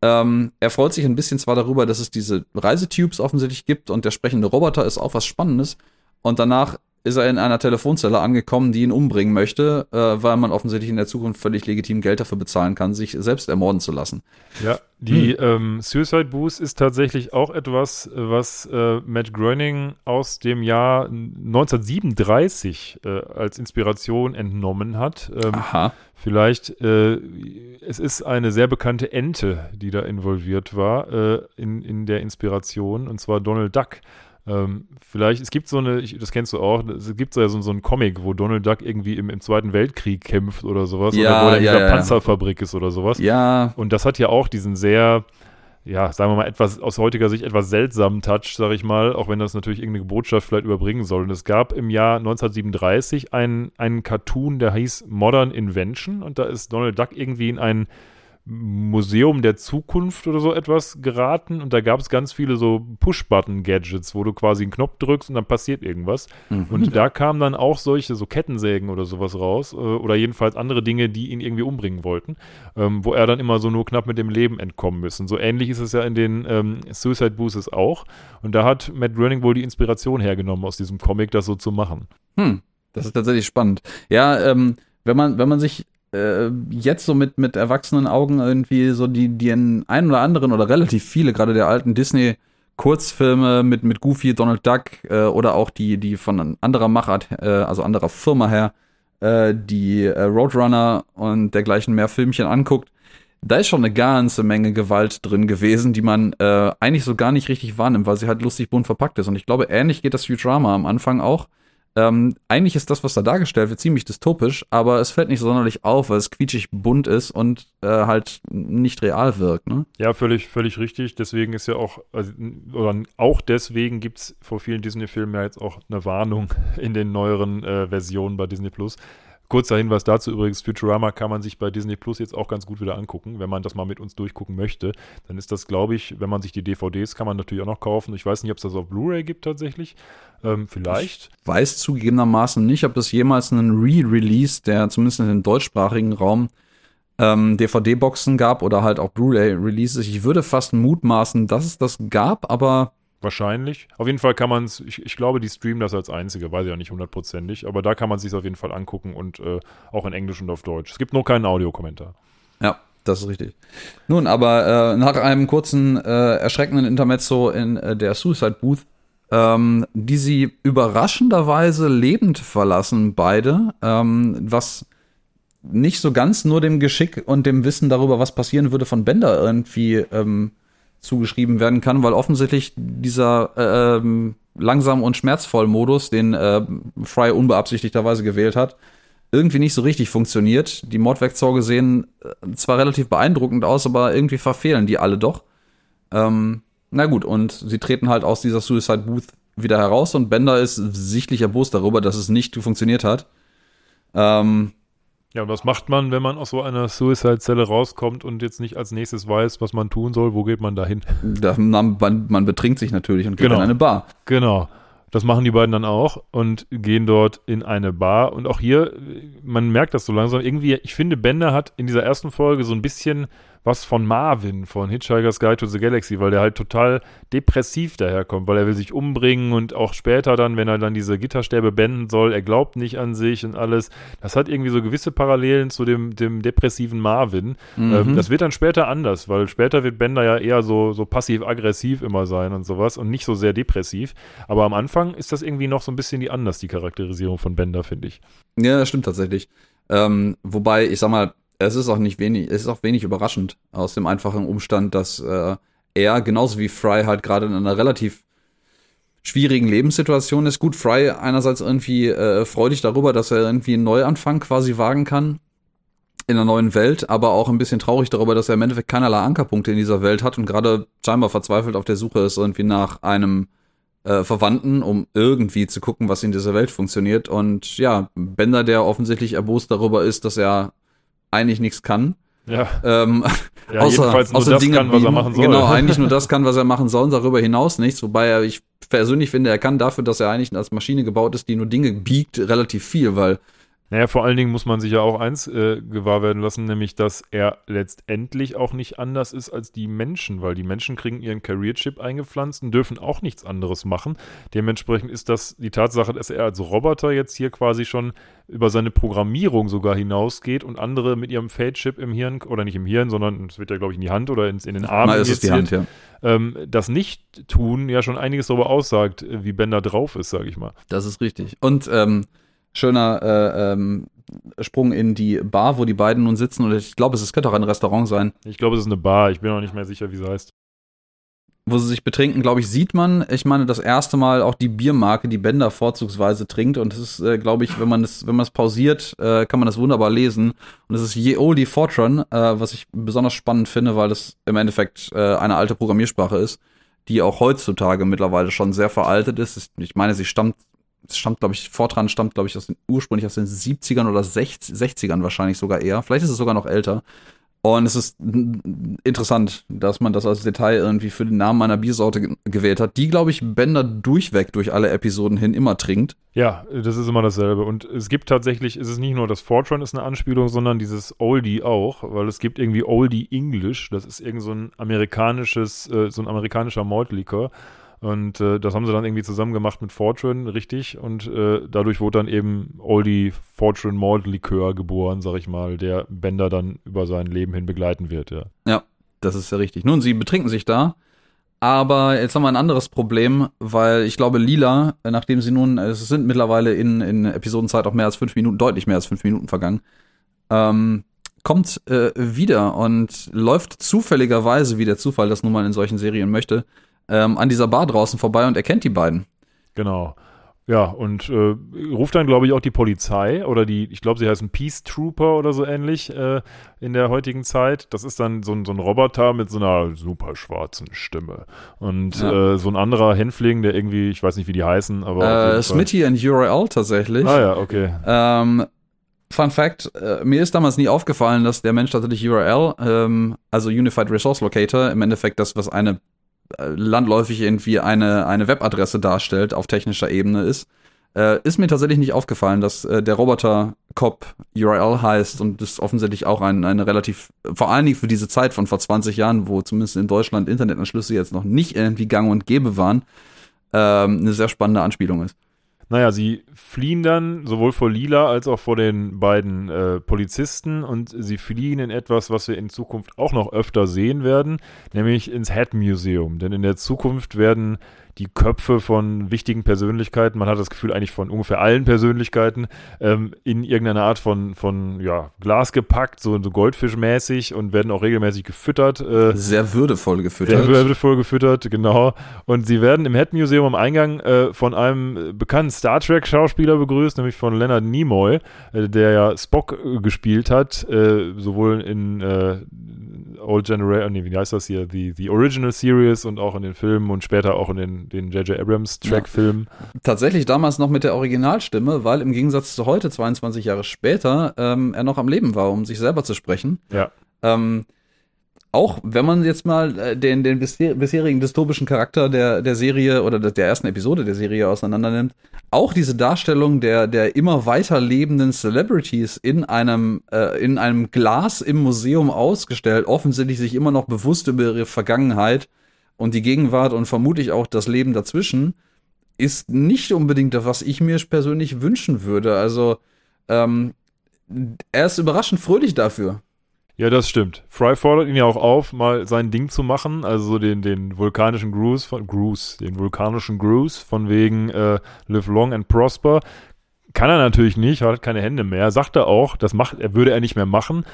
Speaker 1: Ähm, er freut sich ein bisschen zwar darüber, dass es diese Reisetubes offensichtlich gibt und der sprechende Roboter ist auch was Spannendes. Und danach ist er in einer Telefonzelle angekommen, die ihn umbringen möchte, äh, weil man offensichtlich in der Zukunft völlig legitim Geld dafür bezahlen kann, sich selbst ermorden zu lassen.
Speaker 2: Ja, die hm. ähm, Suicide Boost ist tatsächlich auch etwas, was äh, Matt Groening aus dem Jahr 1937 äh, als Inspiration entnommen hat.
Speaker 1: Ähm, Aha.
Speaker 2: Vielleicht, äh, es ist eine sehr bekannte Ente, die da involviert war äh, in, in der Inspiration, und zwar Donald Duck. Ähm, vielleicht, es gibt so eine, ich, das kennst du auch, es gibt so, ja so, so einen Comic, wo Donald Duck irgendwie im, im Zweiten Weltkrieg kämpft oder sowas,
Speaker 1: ja,
Speaker 2: oder wo er in
Speaker 1: ja,
Speaker 2: dieser
Speaker 1: ja.
Speaker 2: Panzerfabrik ist oder sowas.
Speaker 1: Ja.
Speaker 2: Und das hat ja auch diesen sehr, ja, sagen wir mal, etwas aus heutiger Sicht etwas seltsamen Touch, sag ich mal, auch wenn das natürlich irgendeine Botschaft vielleicht überbringen soll. Und es gab im Jahr 1937 einen, einen Cartoon, der hieß Modern Invention und da ist Donald Duck irgendwie in einen Museum der Zukunft oder so etwas geraten und da gab es ganz viele so Push-Button-Gadgets, wo du quasi einen Knopf drückst und dann passiert irgendwas. Mhm. Und da kamen dann auch solche, so Kettensägen oder sowas raus äh, oder jedenfalls andere Dinge, die ihn irgendwie umbringen wollten, ähm, wo er dann immer so nur knapp mit dem Leben entkommen müssen. So ähnlich ist es ja in den ähm, Suicide Boosters auch und da hat Matt Groening wohl die Inspiration hergenommen aus diesem Comic, das so zu machen.
Speaker 1: Hm, das ist tatsächlich spannend. Ja, ähm, wenn man, wenn man sich äh, jetzt so mit, mit erwachsenen Augen irgendwie so die, die einen oder anderen oder relativ viele, gerade der alten Disney Kurzfilme mit, mit Goofy, Donald Duck äh, oder auch die, die von anderer Machart, äh, also anderer Firma her, äh, die äh, Roadrunner und dergleichen mehr Filmchen anguckt, da ist schon eine ganze Menge Gewalt drin gewesen, die man äh, eigentlich so gar nicht richtig wahrnimmt, weil sie halt lustig bunt verpackt ist. Und ich glaube, ähnlich geht das Futurama am Anfang auch. Ähm, eigentlich ist das, was da dargestellt wird, ziemlich dystopisch, aber es fällt nicht sonderlich auf, weil es quietschig bunt ist und äh, halt nicht real wirkt. Ne?
Speaker 2: Ja, völlig, völlig richtig. Deswegen ist ja auch, also, oder auch deswegen gibt es vor vielen Disney-Filmen ja jetzt auch eine Warnung in den neueren äh, Versionen bei Disney Plus. Kurzer Hinweis dazu übrigens, Futurama kann man sich bei Disney Plus jetzt auch ganz gut wieder angucken, wenn man das mal mit uns durchgucken möchte. Dann ist das, glaube ich, wenn man sich die DVDs kann man natürlich auch noch kaufen. Ich weiß nicht, ob es das auf Blu-ray gibt tatsächlich. Ähm, vielleicht.
Speaker 1: Ich weiß zugegebenermaßen nicht, ob es jemals einen Re-Release, der zumindest in dem deutschsprachigen Raum ähm, DVD-Boxen gab oder halt auch Blu-ray-Releases. Ich würde fast mutmaßen, dass es das gab, aber
Speaker 2: Wahrscheinlich. Auf jeden Fall kann man es, ich, ich, glaube, die streamen das als einzige, weiß ich ja nicht hundertprozentig, aber da kann man es sich auf jeden Fall angucken und äh, auch in Englisch und auf Deutsch. Es gibt nur keinen Audiokommentar.
Speaker 1: Ja, das ist richtig. Nun, aber äh, nach einem kurzen, äh, erschreckenden Intermezzo in äh, der Suicide Booth, ähm, die sie überraschenderweise lebend verlassen, beide, ähm, was nicht so ganz nur dem Geschick und dem Wissen darüber, was passieren würde, von Bender irgendwie ähm, zugeschrieben werden kann, weil offensichtlich dieser äh, langsam und schmerzvoll Modus, den äh, Fry unbeabsichtigterweise gewählt hat, irgendwie nicht so richtig funktioniert. Die Mordwerkzeuge sehen äh, zwar relativ beeindruckend aus, aber irgendwie verfehlen die alle doch. Ähm, na gut, und sie treten halt aus dieser Suicide Booth wieder heraus und Bender ist sichtlich erbost darüber, dass es nicht funktioniert hat. Ähm,
Speaker 2: ja, und was macht man, wenn man aus so einer Suicide-Zelle rauskommt und jetzt nicht als nächstes weiß, was man tun soll? Wo geht man da hin?
Speaker 1: Man, man, betrinkt sich natürlich und geht
Speaker 2: genau.
Speaker 1: in eine Bar.
Speaker 2: Genau. Das machen die beiden dann auch und gehen dort in eine Bar. Und auch hier, man merkt das so langsam. Irgendwie, ich finde, Bender hat in dieser ersten Folge so ein bisschen was von Marvin von Hitchhiker's Guide to the Galaxy, weil der halt total depressiv daherkommt, weil er will sich umbringen und auch später dann, wenn er dann diese Gitterstäbe beenden soll, er glaubt nicht an sich und alles. Das hat irgendwie so gewisse Parallelen zu dem, dem depressiven Marvin. Mhm. Ähm, das wird dann später anders, weil später wird Bender ja eher so, so passiv-aggressiv immer sein und sowas und nicht so sehr depressiv. Aber am Anfang ist das irgendwie noch so ein bisschen die anders, die Charakterisierung von Bender, finde ich.
Speaker 1: Ja, das stimmt tatsächlich. Ähm, wobei, ich sag mal, es ist auch nicht wenig, es ist auch wenig überraschend aus dem einfachen Umstand, dass äh, er genauso wie Fry halt gerade in einer relativ schwierigen Lebenssituation ist. Gut, Fry einerseits irgendwie äh, freudig darüber, dass er irgendwie einen Neuanfang quasi wagen kann in einer neuen Welt, aber auch ein bisschen traurig darüber, dass er im Endeffekt keinerlei Ankerpunkte in dieser Welt hat und gerade scheinbar verzweifelt auf der Suche ist irgendwie nach einem äh, Verwandten, um irgendwie zu gucken, was in dieser Welt funktioniert. Und ja, Bender, der offensichtlich erbost darüber ist, dass er eigentlich nichts kann.
Speaker 2: Ja.
Speaker 1: Ähm,
Speaker 2: ja (laughs) außer, außer das Dinge kann, was er machen soll.
Speaker 1: Genau, eigentlich nur (laughs) das kann, was er machen soll und darüber hinaus nichts. Wobei er, ich persönlich finde, er kann dafür, dass er eigentlich als Maschine gebaut ist, die nur Dinge biegt, relativ viel, weil
Speaker 2: naja, vor allen Dingen muss man sich ja auch eins äh, gewahr werden lassen, nämlich, dass er letztendlich auch nicht anders ist als die Menschen, weil die Menschen kriegen ihren Career-Chip eingepflanzt und dürfen auch nichts anderes machen. Dementsprechend ist das die Tatsache, dass er als Roboter jetzt hier quasi schon über seine Programmierung sogar hinausgeht und andere mit ihrem Fate-Chip im Hirn, oder nicht im Hirn, sondern es wird ja, glaube ich, in die Hand oder ins, in den Arm
Speaker 1: Mal ist es die Hand, ja.
Speaker 2: ähm, das Nicht-Tun ja schon einiges darüber aussagt, wie Bender drauf ist, sage ich mal.
Speaker 1: Das ist richtig. Und ähm, schöner äh, ähm, Sprung in die Bar, wo die beiden nun sitzen. Und ich glaube, es könnte auch ein Restaurant sein.
Speaker 2: Ich glaube, es ist eine Bar. Ich bin auch nicht mehr sicher, wie sie heißt.
Speaker 1: Wo sie sich betrinken, glaube ich, sieht man, ich meine, das erste Mal auch die Biermarke, die Bender vorzugsweise trinkt. Und das ist, äh, glaube ich, wenn man es, wenn man es pausiert, äh, kann man das wunderbar lesen. Und es ist Ye Olde Fortran, äh, was ich besonders spannend finde, weil es im Endeffekt äh, eine alte Programmiersprache ist, die auch heutzutage mittlerweile schon sehr veraltet ist. Ich meine, sie stammt es stammt, glaube ich, Fortran stammt, glaube ich, aus den, ursprünglich aus den 70ern oder 60, 60ern wahrscheinlich sogar eher. Vielleicht ist es sogar noch älter. Und es ist interessant, dass man das als Detail irgendwie für den Namen meiner Biersorte ge gewählt hat, die, glaube ich, Bender durchweg durch alle Episoden hin immer trinkt.
Speaker 2: Ja, das ist immer dasselbe. Und es gibt tatsächlich, es ist nicht nur das Fortran ist eine Anspielung, sondern dieses Oldie auch, weil es gibt irgendwie Oldie English. Das ist irgend so ein amerikanisches, äh, so ein amerikanischer Maltlikör. Und äh, das haben sie dann irgendwie zusammen gemacht mit Fortune, richtig. Und äh, dadurch wurde dann eben Oldie Fortune Malt Likör geboren, sag ich mal, der Bender dann über sein Leben hin begleiten wird, ja.
Speaker 1: Ja, das ist ja richtig. Nun, sie betrinken sich da. Aber jetzt haben wir ein anderes Problem, weil ich glaube, Lila, äh, nachdem sie nun, es sind mittlerweile in, in Episodenzeit auch mehr als fünf Minuten, deutlich mehr als fünf Minuten vergangen, ähm, kommt äh, wieder und läuft zufälligerweise, wie der Zufall das nun mal in solchen Serien möchte, ähm, an dieser Bar draußen vorbei und erkennt die beiden.
Speaker 2: Genau. Ja, und äh, ruft dann, glaube ich, auch die Polizei oder die, ich glaube, sie heißen Peace Trooper oder so ähnlich äh, in der heutigen Zeit. Das ist dann so ein, so ein Roboter mit so einer super schwarzen Stimme. Und ja. äh, so ein anderer Hänfling, der irgendwie, ich weiß nicht, wie die heißen, aber.
Speaker 1: Smitty und URL tatsächlich.
Speaker 2: Ah ja, okay.
Speaker 1: Ähm, Fun Fact, äh, mir ist damals nie aufgefallen, dass der Mensch tatsächlich URL, ähm, also Unified Resource Locator, im Endeffekt das, was eine landläufig irgendwie eine, eine Webadresse darstellt auf technischer Ebene ist, äh, ist mir tatsächlich nicht aufgefallen, dass äh, der Roboter Cop URL heißt und das offensichtlich auch ein, eine relativ, vor allen Dingen für diese Zeit von vor 20 Jahren, wo zumindest in Deutschland Internetanschlüsse jetzt noch nicht irgendwie gang und gäbe waren, ähm, eine sehr spannende Anspielung ist.
Speaker 2: Naja, sie fliehen dann sowohl vor Lila als auch vor den beiden äh, Polizisten und sie fliehen in etwas, was wir in Zukunft auch noch öfter sehen werden, nämlich ins Head Museum. Denn in der Zukunft werden die Köpfe von wichtigen Persönlichkeiten, man hat das Gefühl eigentlich von ungefähr allen Persönlichkeiten, ähm, in irgendeine Art von, von ja, Glas gepackt, so, so Goldfischmäßig und werden auch regelmäßig gefüttert.
Speaker 1: Äh, sehr würdevoll gefüttert.
Speaker 2: Sehr würdevoll gefüttert, genau. Und sie werden im Head Museum am Eingang äh, von einem bekannten Star Trek-Schauspieler begrüßt, nämlich von Leonard Nimoy, äh, der ja Spock äh, gespielt hat, äh, sowohl in äh, Old Generation, nee, wie heißt das hier, die, die Original Series und auch in den Filmen und später auch in den den J.J. Abrams Track-Filmen.
Speaker 1: Ja. Tatsächlich damals noch mit der Originalstimme, weil im Gegensatz zu heute, 22 Jahre später, ähm, er noch am Leben war, um sich selber zu sprechen.
Speaker 2: Ja.
Speaker 1: Ähm, auch wenn man jetzt mal äh, den, den bisherigen dystopischen Charakter der, der Serie oder der ersten Episode der Serie auseinander nimmt, auch diese Darstellung der, der immer weiter lebenden Celebrities in einem, äh, in einem Glas im Museum ausgestellt, offensichtlich sich immer noch bewusst über ihre Vergangenheit und die Gegenwart und vermutlich auch das Leben dazwischen, ist nicht unbedingt das, was ich mir persönlich wünschen würde. Also, ähm, er ist überraschend fröhlich dafür.
Speaker 2: Ja, das stimmt. Fry fordert ihn ja auch auf, mal sein Ding zu machen, also so den, den vulkanischen Gruß von Gruß, den vulkanischen Gruß von wegen äh, Live Long and Prosper. Kann er natürlich nicht, hat keine Hände mehr. Sagt er auch, das macht, er würde er nicht mehr machen.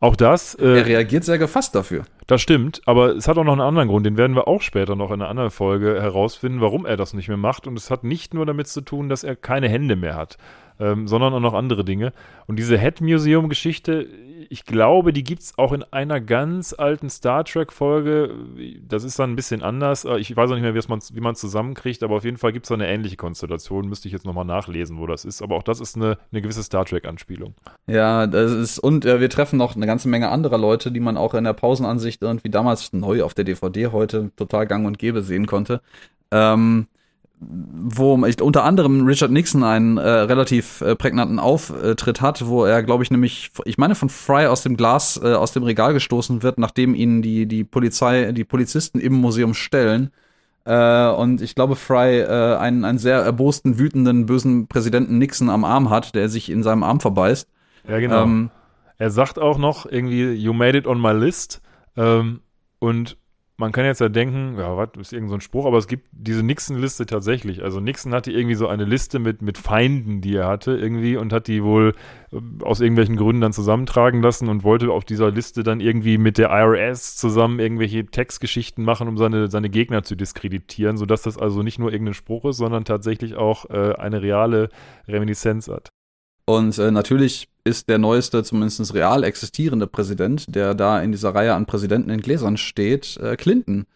Speaker 2: Auch das.
Speaker 1: Äh, er reagiert sehr gefasst dafür.
Speaker 2: Das stimmt, aber es hat auch noch einen anderen Grund, den werden wir auch später noch in einer anderen Folge herausfinden, warum er das nicht mehr macht. Und es hat nicht nur damit zu tun, dass er keine Hände mehr hat ähm, sondern auch noch andere Dinge. Und diese Head Museum Geschichte, ich glaube, die gibt es auch in einer ganz alten Star Trek Folge. Das ist dann ein bisschen anders. Äh, ich weiß auch nicht mehr, wie man es zusammenkriegt, aber auf jeden Fall gibt es da eine ähnliche Konstellation. Müsste ich jetzt nochmal nachlesen, wo das ist. Aber auch das ist eine, eine gewisse Star Trek Anspielung.
Speaker 1: Ja, das ist, und äh, wir treffen noch eine ganze Menge anderer Leute, die man auch in der Pausenansicht irgendwie damals neu auf der DVD heute total gang und gäbe sehen konnte. Ähm, wo unter anderem Richard Nixon einen äh, relativ äh, prägnanten Auftritt hat, wo er, glaube ich, nämlich, ich meine, von Fry aus dem Glas, äh, aus dem Regal gestoßen wird, nachdem ihn die, die Polizei, die Polizisten im Museum stellen. Äh, und ich glaube, Fry äh, einen, einen sehr erbosten, wütenden, bösen Präsidenten Nixon am Arm hat, der sich in seinem Arm verbeißt.
Speaker 2: Ja, genau. Ähm, er sagt auch noch irgendwie, you made it on my list. Ähm, und man kann jetzt ja denken, ja, was ist irgend so ein Spruch, aber es gibt diese Nixon-Liste tatsächlich. Also Nixon hatte irgendwie so eine Liste mit, mit Feinden, die er hatte irgendwie und hat die wohl äh, aus irgendwelchen Gründen dann zusammentragen lassen und wollte auf dieser Liste dann irgendwie mit der IRS zusammen irgendwelche Textgeschichten machen, um seine, seine Gegner zu diskreditieren, sodass das also nicht nur irgendein Spruch ist, sondern tatsächlich auch äh, eine reale Reminiszenz hat.
Speaker 1: Und äh, natürlich ist der neueste, zumindest real existierende Präsident, der da in dieser Reihe an Präsidenten in Gläsern steht, äh, Clinton.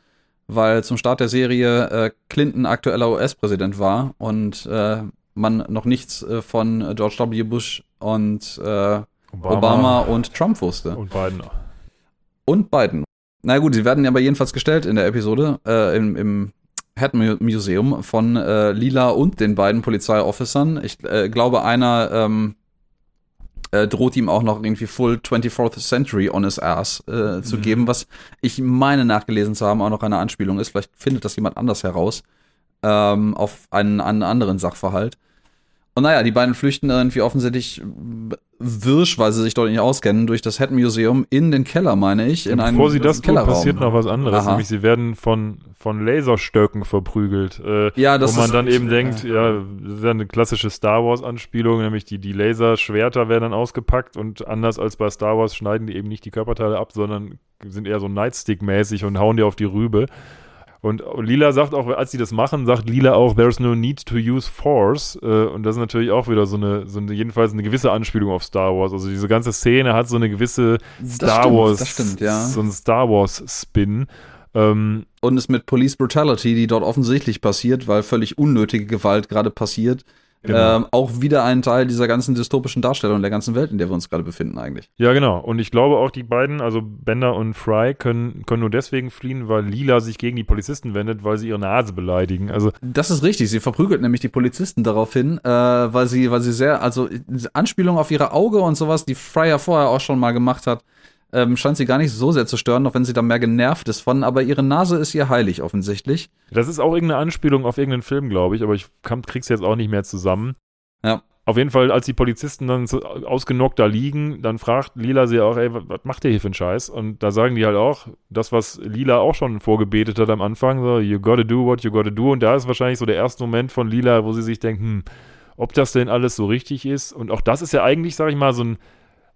Speaker 1: Weil zum Start der Serie äh, Clinton aktueller US-Präsident war und äh, man noch nichts äh, von George W. Bush und äh, Obama. Obama. und Trump wusste.
Speaker 2: Und Biden.
Speaker 1: Und Biden. Na gut, sie werden aber jedenfalls gestellt in der Episode, äh, im, im Head Museum von Lila und den beiden Polizeiofficern. Ich glaube, einer ähm, äh, droht ihm auch noch irgendwie Full 24th Century on his ass äh, zu mhm. geben, was ich meine nachgelesen zu haben, auch noch eine Anspielung ist. Vielleicht findet das jemand anders heraus ähm, auf einen, einen anderen Sachverhalt. Und naja, die beiden flüchten irgendwie offensichtlich wirsch, weil sie sich dort nicht auskennen, durch das Head Museum in den Keller, meine ich. In
Speaker 2: einen, Bevor sie das tun, passiert noch was anderes. Aha. Nämlich sie werden von, von Laserstöcken verprügelt. Äh, ja, das Wo man dann eben denkt, ja, das ist ja eine klassische Star Wars-Anspielung, nämlich die, die Laserschwerter werden dann ausgepackt und anders als bei Star Wars schneiden die eben nicht die Körperteile ab, sondern sind eher so Nightstick-mäßig und hauen dir auf die Rübe. Und Lila sagt auch, als sie das machen, sagt Lila auch, there's no need to use force. Äh, und das ist natürlich auch wieder so eine, so eine, jedenfalls eine gewisse Anspielung auf Star Wars. Also diese ganze Szene hat so eine gewisse Star
Speaker 1: stimmt,
Speaker 2: Wars,
Speaker 1: das stimmt, ja.
Speaker 2: so ein Star Wars Spin.
Speaker 1: Ähm, und es mit Police Brutality, die dort offensichtlich passiert, weil völlig unnötige Gewalt gerade passiert, Genau. Ähm, auch wieder ein Teil dieser ganzen dystopischen Darstellung der ganzen Welt, in der wir uns gerade befinden eigentlich.
Speaker 2: Ja, genau. Und ich glaube auch die beiden, also Bender und Fry, können, können nur deswegen fliehen, weil Lila sich gegen die Polizisten wendet, weil sie ihre Nase beleidigen. Also
Speaker 1: das ist richtig. Sie verprügelt nämlich die Polizisten daraufhin, äh, weil sie, weil sie sehr, also Anspielung auf ihre Auge und sowas, die Fry ja vorher auch schon mal gemacht hat, ähm, scheint sie gar nicht so sehr zu stören, auch wenn sie da mehr genervt ist von, aber ihre Nase ist ihr heilig offensichtlich.
Speaker 2: Das ist auch irgendeine Anspielung auf irgendeinen Film, glaube ich, aber ich krieg's jetzt auch nicht mehr zusammen.
Speaker 1: Ja.
Speaker 2: Auf jeden Fall, als die Polizisten dann so ausgenockt da liegen, dann fragt Lila sie auch, ey, was macht ihr hier für einen Scheiß? Und da sagen die halt auch, das, was Lila auch schon vorgebetet hat am Anfang, so, you gotta do what you gotta do. Und da ist wahrscheinlich so der erste Moment von Lila, wo sie sich denkt, hm, ob das denn alles so richtig ist. Und auch das ist ja eigentlich, sag ich mal, so ein,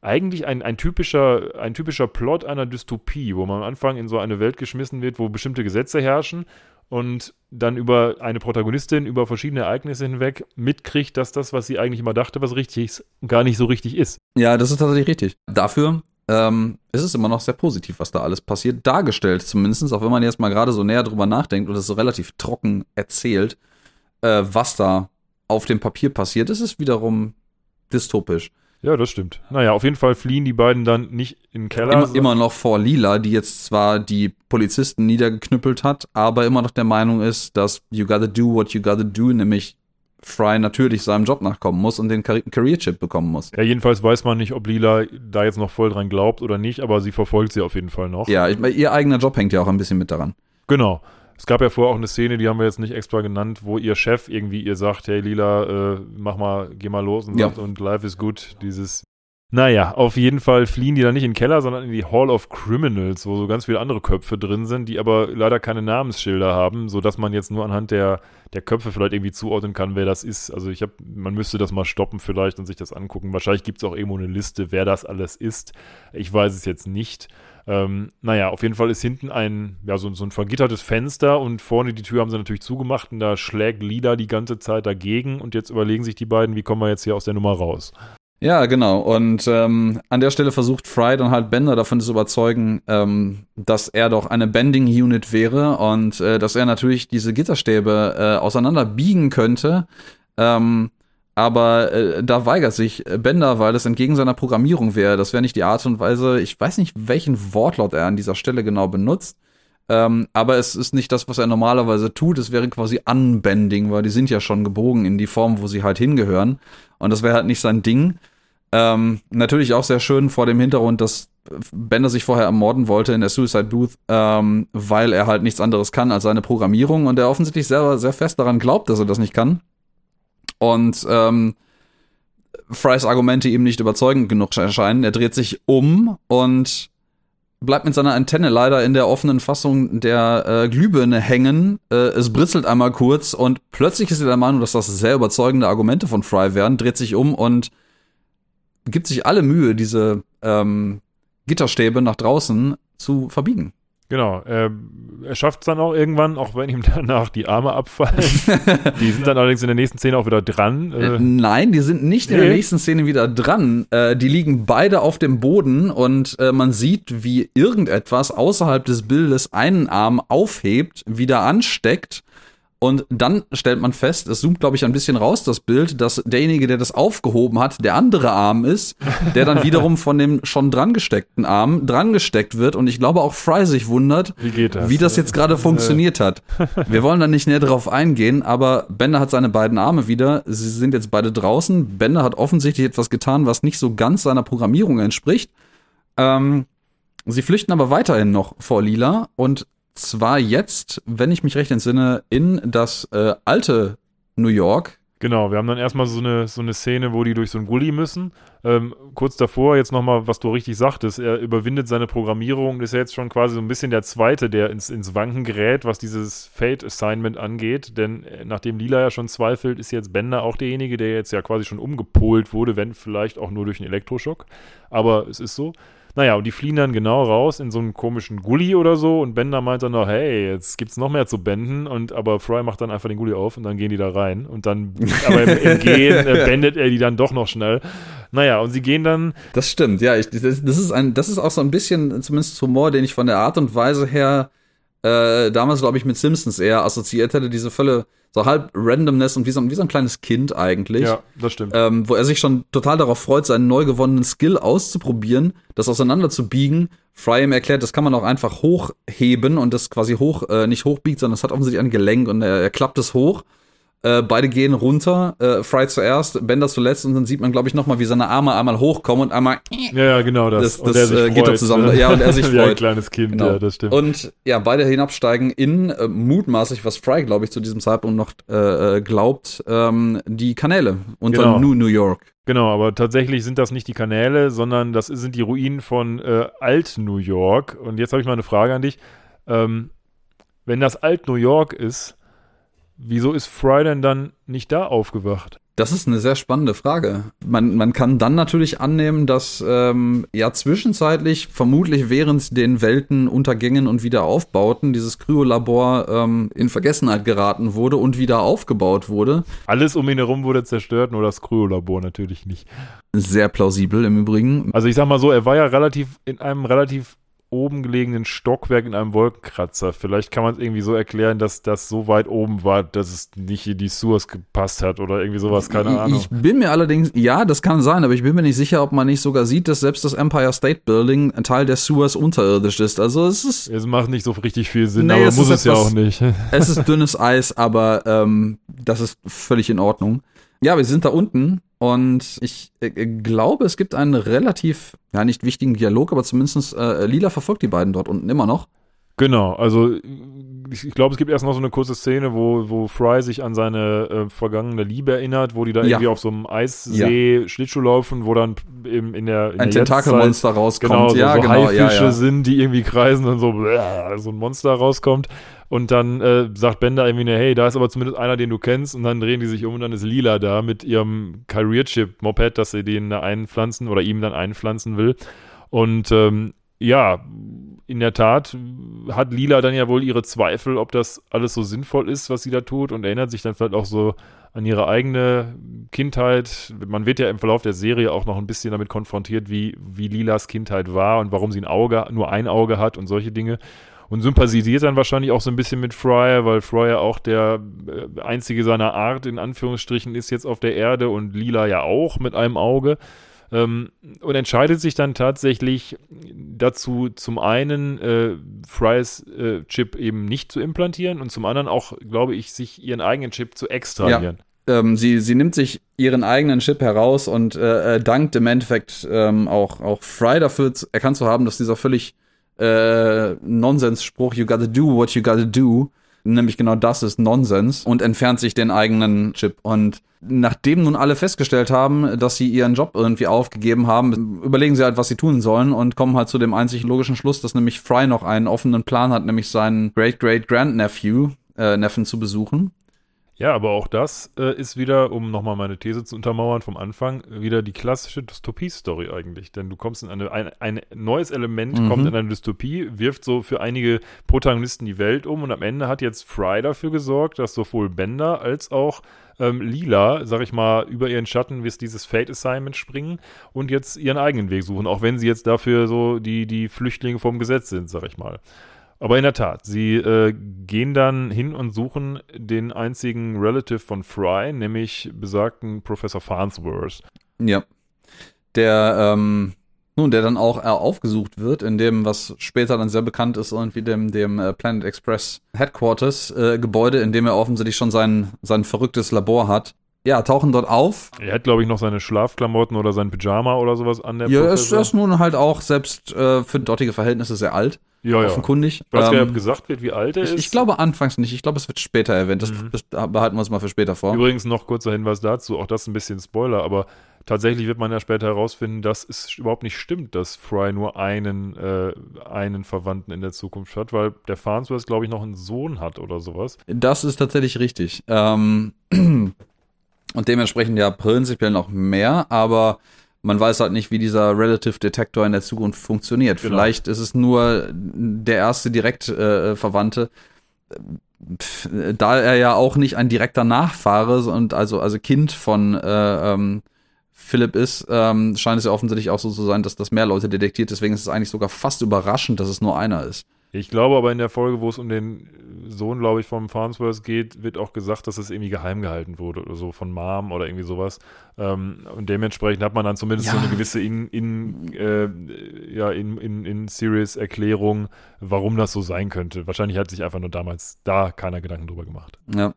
Speaker 2: eigentlich ein, ein, typischer, ein typischer Plot einer Dystopie, wo man am Anfang in so eine Welt geschmissen wird, wo bestimmte Gesetze herrschen und dann über eine Protagonistin über verschiedene Ereignisse hinweg mitkriegt, dass das, was sie eigentlich immer dachte, was richtig ist, gar nicht so richtig ist.
Speaker 1: Ja, das ist tatsächlich richtig. Dafür ähm, ist es immer noch sehr positiv, was da alles passiert, dargestellt zumindest, auch wenn man jetzt mal gerade so näher drüber nachdenkt und es so relativ trocken erzählt, äh, was da auf dem Papier passiert, ist es wiederum dystopisch.
Speaker 2: Ja, das stimmt. Naja, auf jeden Fall fliehen die beiden dann nicht in den Keller.
Speaker 1: Immer, immer, noch vor Lila, die jetzt zwar die Polizisten niedergeknüppelt hat, aber immer noch der Meinung ist, dass you gotta do what you gotta do, nämlich Fry natürlich seinem Job nachkommen muss und den Career-Chip bekommen muss.
Speaker 2: Ja, jedenfalls weiß man nicht, ob Lila da jetzt noch voll dran glaubt oder nicht, aber sie verfolgt sie auf jeden Fall noch.
Speaker 1: Ja, ich, ihr eigener Job hängt ja auch ein bisschen mit daran.
Speaker 2: Genau. Es gab ja vorher auch eine Szene, die haben wir jetzt nicht extra genannt, wo ihr Chef irgendwie ihr sagt, hey Lila, äh, mach mal, geh mal los und,
Speaker 1: Ja.
Speaker 2: sagt, und life is good. Dieses. Naja, auf jeden Fall fliehen die dann nicht in den Keller, sondern in die Hall of Criminals, wo so ganz viele andere Köpfe drin sind, die aber leider keine Namensschilder haben, sodass man jetzt nur anhand der, der Köpfe vielleicht irgendwie zuordnen kann, wer das ist. Also ich habe, man müsste das mal stoppen vielleicht und sich das angucken. Wahrscheinlich gibt es auch irgendwo eine Liste, wer das alles ist. Ich weiß es jetzt nicht. Ähm, naja, auf jeden Fall ist hinten ein, ja, so, so ein vergittertes Fenster und vorne die Tür haben sie natürlich zugemacht und da schlägt Lida die ganze Zeit dagegen und jetzt überlegen sich die beiden, wie kommen wir jetzt hier aus der Nummer raus?
Speaker 1: Ja, genau. Und ähm, an der Stelle versucht Fry dann halt Bender davon zu überzeugen, ähm, dass er doch eine Bending Unit wäre und äh, dass er natürlich diese Gitterstäbe äh, auseinander biegen könnte. Ähm, aber äh, da weigert sich Bender, weil es entgegen seiner Programmierung wäre. Das wäre nicht die Art und Weise. Ich weiß nicht, welchen Wortlaut er an dieser Stelle genau benutzt. Ähm, aber es ist nicht das, was er normalerweise tut. Es wäre quasi Unbending, weil die sind ja schon gebogen in die Form, wo sie halt hingehören. Und das wäre halt nicht sein Ding. Ähm, natürlich auch sehr schön vor dem Hintergrund, dass Bender sich vorher ermorden wollte in der Suicide Booth, ähm, weil er halt nichts anderes kann als seine Programmierung und er offensichtlich selber sehr fest daran glaubt, dass er das nicht kann. Und ähm, Frys Argumente ihm nicht überzeugend genug erscheinen. Er dreht sich um und bleibt mit seiner Antenne leider in der offenen Fassung der äh, Glühbirne hängen. Äh, es britzelt einmal kurz und plötzlich ist er der Meinung, dass das sehr überzeugende Argumente von Fry wären, dreht sich um und gibt sich alle Mühe, diese ähm, Gitterstäbe nach draußen zu verbiegen.
Speaker 2: Genau, äh, er schafft es dann auch irgendwann, auch wenn ihm (laughs) danach die Arme abfallen. (laughs) die sind dann allerdings in der nächsten Szene auch wieder dran.
Speaker 1: Äh,
Speaker 2: Äh,
Speaker 1: nein, die sind nicht in
Speaker 2: Nee.
Speaker 1: der nächsten Szene wieder dran. Äh, die liegen beide auf dem Boden und äh, man sieht, wie irgendetwas außerhalb des Bildes einen Arm aufhebt, wieder ansteckt. Und dann stellt man fest, es zoomt, glaube ich, ein bisschen raus, das Bild, dass derjenige, der das aufgehoben hat, der andere Arm ist, der dann wiederum von dem schon dran gesteckten Arm dran gesteckt wird. Und ich glaube auch Fry sich wundert,
Speaker 2: wie das?
Speaker 1: wie das jetzt gerade funktioniert hat. (laughs) Wir wollen da nicht näher drauf eingehen, aber Bender hat seine beiden Arme wieder. Sie sind jetzt beide draußen. Bender hat offensichtlich etwas getan, was nicht so ganz seiner Programmierung entspricht. Ähm, sie flüchten aber weiterhin noch vor Lila und zwar jetzt, wenn ich mich recht entsinne, in das äh, alte New York.
Speaker 2: Genau, wir haben dann erstmal so eine, so eine Szene, wo die durch so einen Gully müssen. Ähm, kurz davor, jetzt nochmal, was du richtig sagtest, er überwindet seine Programmierung, ist ja jetzt schon quasi so ein bisschen der Zweite, der ins, ins Wanken gerät, was dieses Fate-Assignment angeht. Denn äh, nachdem Lila ja schon zweifelt, ist jetzt Bender auch derjenige, der jetzt ja quasi schon umgepolt wurde, wenn vielleicht auch nur durch einen Elektroschock. Aber es ist so. Naja, und die fliehen dann genau raus in so einen komischen Gully oder so und Bender meint dann noch, hey, jetzt gibt's noch mehr zu benden und aber Fry macht dann einfach den Gully auf und dann gehen die da rein und dann, (laughs) aber im, im Gehen äh, bendet er die dann doch noch schnell. Naja, und sie gehen dann,
Speaker 1: Das stimmt, ja. Ich, das, das, ist ein, das ist auch so ein bisschen, zumindest Humor, den ich von der Art und Weise her äh, damals, glaube ich, mit Simpsons eher assoziiert hätte. Diese Völle, so halb Randomness und wie so, ein- wie so ein kleines Kind eigentlich.
Speaker 2: ja, das stimmt.
Speaker 1: ähm, wo er sich schon total darauf freut, seinen neu gewonnenen Skill auszuprobieren, das auseinander zu biegen. Fry ihm erklärt, das kann man auch einfach hochheben und das quasi hoch, äh, nicht hochbiegt, sondern es hat offensichtlich ein Gelenk und er, er klappt es hoch. Äh, beide gehen runter, äh, Fry zuerst, Bender zuletzt und dann sieht man, glaube ich, nochmal, wie seine Arme einmal hochkommen und einmal.
Speaker 2: Ja, ja genau das.
Speaker 1: Das, das äh, geht da zusammen. Ne? Ja, und er sich freut. (laughs)
Speaker 2: Wie ein kleines Kind, genau. ja, das stimmt.
Speaker 1: Und ja, beide hinabsteigen in äh, mutmaßlich, was Fry, glaube ich, zu diesem Zeitpunkt noch äh, äh, glaubt, ähm, die Kanäle unter genau. New New York.
Speaker 2: Genau, aber tatsächlich sind das nicht die Kanäle, sondern das sind die Ruinen von äh, Alt-New York. Und jetzt habe ich mal eine Frage an dich. Ähm, wenn das Alt-New York ist, wieso ist Fry denn dann nicht da aufgewacht?
Speaker 1: Das ist eine sehr spannende Frage. Man, man kann dann natürlich annehmen, dass ähm, ja zwischenzeitlich, vermutlich während den Weltenuntergängen und Wiederaufbauten, dieses Kryolabor ähm, in Vergessenheit geraten wurde und wieder aufgebaut wurde.
Speaker 2: Alles um ihn herum wurde zerstört, nur das Kryolabor natürlich nicht.
Speaker 1: Sehr plausibel im Übrigen.
Speaker 2: Also ich sag mal so, er war ja relativ in einem relativ oben gelegenen Stockwerk in einem Wolkenkratzer. Vielleicht kann man es irgendwie so erklären, dass das so weit oben war, dass es nicht in die Sewers gepasst hat oder irgendwie sowas, keine
Speaker 1: ich,
Speaker 2: Ahnung.
Speaker 1: Ich bin mir allerdings, ja, das kann sein, aber ich bin mir nicht sicher, ob man nicht sogar sieht, dass selbst das Empire State Building ein Teil der Sewers unterirdisch ist. Also es ist.
Speaker 2: Es macht nicht so richtig viel Sinn, nee, aber es muss es etwas, ja auch nicht. (laughs)
Speaker 1: es ist dünnes Eis, aber ähm, das ist völlig in Ordnung. Ja, wir sind da unten und ich äh, glaube, es gibt einen relativ, ja, nicht wichtigen Dialog, aber zumindest äh, Lila verfolgt die beiden dort unten immer noch.
Speaker 2: Genau, also ich, glaube, es gibt erst noch so eine kurze Szene, wo, wo Fry sich an seine äh, vergangene Liebe erinnert, wo die da ja. irgendwie auf so einem Eissee ja. Schlittschuh laufen, wo dann eben in der in
Speaker 1: ein Tentakelmonster rauskommt.
Speaker 2: Genau, so, ja, so genau, Haifische ja, sind, die irgendwie kreisen und so, bläh, so ein Monster rauskommt. Und dann äh, sagt Bender irgendwie, hey, da ist aber zumindest einer, den du kennst. Und dann drehen die sich um und dann ist Lila da mit ihrem Career-Chip-Moped, dass sie den da einpflanzen oder ihm dann einpflanzen will. Und ähm, ja, in der Tat hat Lila dann ja wohl ihre Zweifel, ob das alles so sinnvoll ist, was sie da tut und erinnert sich dann vielleicht auch so an ihre eigene Kindheit. Man wird ja im Verlauf der Serie auch noch ein bisschen damit konfrontiert, wie, wie Lilas Kindheit war und warum sie ein Auge, nur ein Auge hat und solche Dinge. Und sympathisiert dann wahrscheinlich auch so ein bisschen mit Fryer, weil Fryer auch der äh, einzige seiner Art in Anführungsstrichen ist jetzt auf der Erde und Lila ja auch mit einem Auge. Ähm, und entscheidet sich dann tatsächlich dazu, zum einen äh, Fry's äh, Chip eben nicht zu implantieren und zum anderen auch, glaube ich, sich ihren eigenen Chip zu extrahieren.
Speaker 1: Ja. Ähm, sie, sie nimmt sich ihren eigenen Chip heraus und äh, äh dankt im Endeffekt ähm, auch, auch Fry dafür erkannt zu haben, dass dieser völlig äh, Nonsensspruch, you gotta do what you gotta do, nämlich genau das ist Nonsens und entfernt sich den eigenen Chip. Und nachdem nun alle festgestellt haben, dass sie ihren Job irgendwie aufgegeben haben, überlegen sie halt, was sie tun sollen und kommen halt zu dem einzig logischen Schluss, dass nämlich Fry noch einen offenen Plan hat, nämlich seinen Great-Great-Grandnephew, äh, Neffen zu besuchen.
Speaker 2: Ja, aber auch das äh, ist wieder, um nochmal meine These zu untermauern vom Anfang, wieder die klassische Dystopie-Story eigentlich. Denn du kommst in eine, ein, ein neues Element mhm. kommt in eine Dystopie, wirft so für einige Protagonisten die Welt um und am Ende hat jetzt Fry dafür gesorgt, dass sowohl Bender als auch ähm, Lila, sag ich mal, über ihren Schatten bis dieses Fate Assignment springen und jetzt ihren eigenen Weg suchen, auch wenn sie jetzt dafür so die, die Flüchtlinge vom Gesetz sind, sag ich mal. Aber in der Tat, sie äh, gehen dann hin und suchen den einzigen Relative von Fry, nämlich besagten Professor Farnsworth.
Speaker 1: Ja. Der, ähm, nun, der dann auch äh, aufgesucht wird, in dem, was später dann sehr bekannt ist, irgendwie dem, dem äh, Planet Express Headquarters äh, Gebäude, in dem er offensichtlich schon sein, sein verrücktes Labor hat. Ja, tauchen dort auf.
Speaker 2: Er hat, glaube ich, noch seine Schlafklamotten oder sein Pyjama oder sowas an der
Speaker 1: Ja, er ist, er ist nun halt auch selbst äh, für dortige Verhältnisse sehr alt.
Speaker 2: Ja, ja.
Speaker 1: Offenkundig.
Speaker 2: Was ähm, gesagt wird, wie alt er
Speaker 1: ich,
Speaker 2: ist?
Speaker 1: Ich glaube anfangs nicht. Ich glaube, es wird später erwähnt. Das, mhm. behalten wir uns mal für später vor.
Speaker 2: Übrigens noch kurzer Hinweis dazu. Auch das ein bisschen Spoiler, aber tatsächlich wird man ja später herausfinden, dass es überhaupt nicht stimmt, dass Fry nur einen, äh, einen Verwandten in der Zukunft hat, weil der Farnsworth, glaube ich, noch einen Sohn hat oder sowas.
Speaker 1: Das ist tatsächlich richtig. Ähm, (clears throat) und dementsprechend ja prinzipiell noch mehr, aber man weiß halt nicht, wie dieser Relative Detector in der Zukunft funktioniert. Genau. Vielleicht ist es nur der erste direkt äh, Verwandte. Da er ja auch nicht ein direkter Nachfahre und also, also Kind von äh, ähm, Philipp ist, ähm, scheint es ja offensichtlich auch so zu sein, dass das mehr Leute detektiert. Deswegen ist es eigentlich sogar fast überraschend, dass es nur einer ist.
Speaker 2: Ich glaube aber in der Folge, wo es um den Sohn, glaube ich, vom Farnsworth geht, wird auch gesagt, dass es irgendwie geheim gehalten wurde oder so von Mom oder irgendwie sowas. Ähm, und dementsprechend hat man dann zumindest ja. so eine gewisse in, in, äh, ja, in, in, in Series Erklärung, warum das so sein könnte. Wahrscheinlich hat sich einfach nur damals da keiner Gedanken drüber gemacht.
Speaker 1: Ja.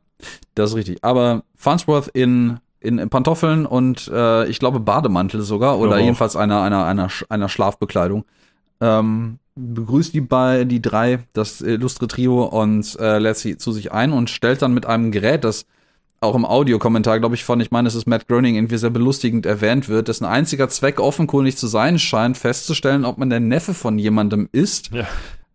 Speaker 1: Das ist richtig. Aber Farnsworth in, in, in Pantoffeln und äh, ich glaube Bademantel sogar oder jedenfalls einer, einer, einer, einer Schlafbekleidung. Ähm, begrüßt die bei die drei, das illustre Trio und äh, lädt sie zu sich ein und stellt dann mit einem Gerät, das auch im Audiokommentar, glaube ich, von, ich meine, es ist Matt Groening irgendwie sehr belustigend erwähnt wird, dessen einziger Zweck offenkundig zu sein scheint, festzustellen, ob man der Neffe von jemandem ist.
Speaker 2: Ja.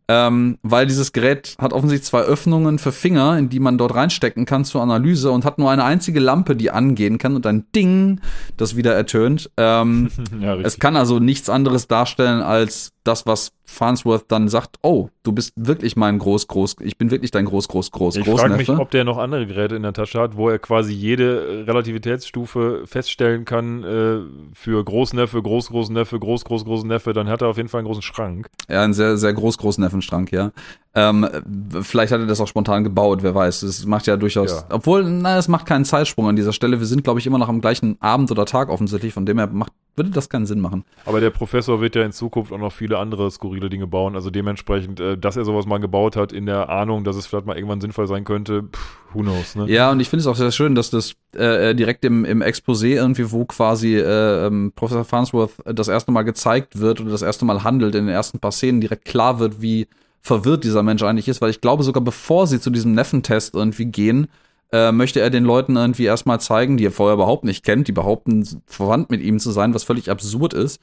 Speaker 1: Ähm, weil dieses Gerät hat offensichtlich zwei Öffnungen für Finger, in die man dort reinstecken kann zur Analyse und hat nur eine einzige Lampe, die angehen kann und ein Ding, das wieder ertönt. Ähm, (laughs)
Speaker 2: Ja,
Speaker 1: es kann also nichts anderes darstellen als das, was Farnsworth dann sagt, oh, du bist wirklich mein Groß, Groß, ich bin wirklich dein Groß, Groß, Groß,
Speaker 2: Ich frage mich, ob der noch andere Geräte in der Tasche hat, wo er quasi jede äh, Relativitätsstufe feststellen kann äh, für Großneffe, Groß, Großneffe, Groß, Groß, Großneffe. Dann hat er auf jeden Fall einen großen Schrank.
Speaker 1: Ja, ein sehr, sehr groß, Großneffenstrank, ja. Ähm, vielleicht hat er das auch spontan gebaut, wer weiß. Das macht ja durchaus,
Speaker 2: Ja.
Speaker 1: obwohl, na, es macht keinen Zeitsprung an dieser Stelle. Wir sind, glaube ich, immer noch am gleichen Abend oder Tag offensichtlich, von dem her macht, würde das keinen Sinn machen.
Speaker 2: Aber der Professor wird ja in Zukunft auch noch viele andere skurrile Dinge bauen. Also dementsprechend, äh, dass er sowas mal gebaut hat, in der Ahnung, dass es vielleicht mal irgendwann sinnvoll sein könnte, pff, who knows, ne?
Speaker 1: Ja, und ich finde es auch sehr schön, dass das äh, direkt im, im Exposé irgendwie, wo quasi äh, ähm, Professor Farnsworth das erste Mal gezeigt wird oder das erste Mal handelt, in den ersten paar Szenen direkt klar wird, wie verwirrt dieser Mensch eigentlich ist, weil ich glaube, sogar bevor sie zu diesem Neffentest irgendwie gehen, äh, möchte er den Leuten irgendwie erstmal zeigen, die er vorher überhaupt nicht kennt, die behaupten, verwandt mit ihm zu sein, was völlig absurd ist,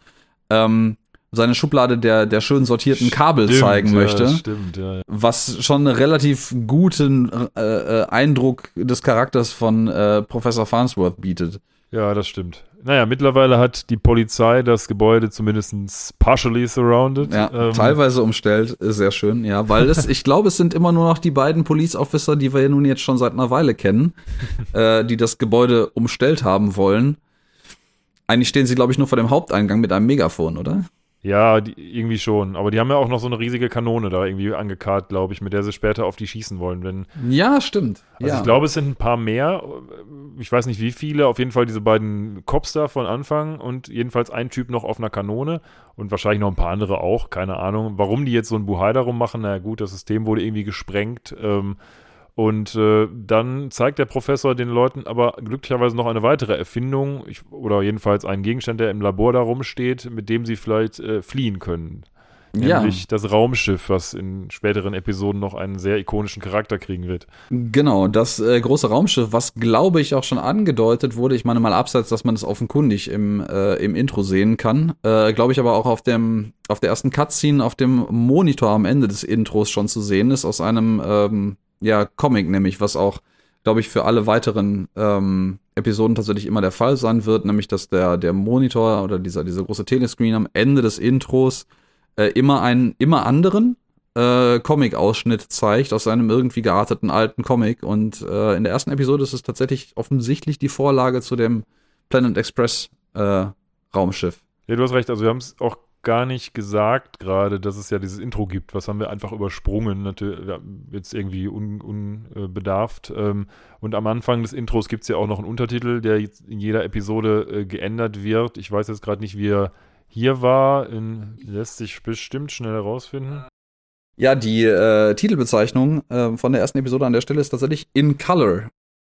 Speaker 1: ähm, seine Schublade der, der schön sortierten Kabel
Speaker 2: Stimmt,
Speaker 1: zeigen
Speaker 2: ja,
Speaker 1: möchte
Speaker 2: Stimmt, ja. ja.
Speaker 1: was schon einen relativ guten äh, äh, Eindruck des Charakters von äh, Professor Farnsworth bietet.
Speaker 2: Ja, das stimmt. Naja, mittlerweile hat die Polizei das Gebäude zumindest partially surrounded.
Speaker 1: Ja,
Speaker 2: Ähm,
Speaker 1: teilweise umstellt, ist sehr schön, ja, weil es, ich glaube, es sind immer nur noch die beiden Police Officer, die wir ja nun jetzt schon seit einer Weile kennen, (laughs) äh, die das Gebäude umstellt haben wollen. Eigentlich stehen sie, glaube ich, nur vor dem Haupteingang mit einem Megafon, oder?
Speaker 2: Ja, die, irgendwie schon. Aber die haben ja auch noch so eine riesige Kanone da irgendwie angekarrt, glaube ich, mit der sie später auf die schießen wollen. Wenn,
Speaker 1: Ja, stimmt.
Speaker 2: also
Speaker 1: ja.
Speaker 2: ich glaube, es sind ein paar mehr. Ich weiß nicht wie viele. Auf jeden Fall diese beiden Cops da von Anfang und jedenfalls ein Typ noch auf einer Kanone und wahrscheinlich noch ein paar andere auch. Keine Ahnung. Warum die jetzt so ein Buhai darum machen, na gut, das System wurde irgendwie gesprengt. Ähm, und äh, dann zeigt der Professor den Leuten aber glücklicherweise noch eine weitere Erfindung ich, oder jedenfalls einen Gegenstand, der im Labor da rumsteht, mit dem sie vielleicht äh, fliehen können.
Speaker 1: ja,
Speaker 2: Nämlich das Raumschiff, was in späteren Episoden noch einen sehr ikonischen Charakter kriegen wird.
Speaker 1: Genau, das äh, große Raumschiff, was glaube ich auch schon angedeutet wurde, ich meine mal abseits, dass man es offenkundig im, äh, im Intro sehen kann, äh, glaube ich aber auch auf dem auf der ersten Cutscene auf dem Monitor am Ende des Intros schon zu sehen ist aus einem ähm, ja Comic nämlich, was auch glaube ich für alle weiteren ähm, Episoden tatsächlich immer der Fall sein wird, nämlich dass der der Monitor oder dieser dieser große Telescreen am Ende des Intros äh, immer einen immer anderen äh, Comic-Ausschnitt zeigt aus einem irgendwie gearteten alten Comic. Und äh, in der ersten Episode ist es tatsächlich offensichtlich die Vorlage zu dem Planet Express äh, Raumschiff.
Speaker 2: Ja, du hast recht, also wir haben es auch gar nicht gesagt gerade, dass es ja dieses Intro gibt. Was haben wir einfach übersprungen, jetzt irgendwie unbedarft. Un, äh, ähm, und am Anfang des Intros gibt es ja auch noch einen Untertitel, der jetzt in jeder Episode äh, geändert wird. Ich weiß jetzt gerade nicht, wie er hier war. In, lässt sich bestimmt schnell herausfinden.
Speaker 1: Ja, die äh, Titelbezeichnung äh, von der ersten Episode an der Stelle ist tatsächlich In Color.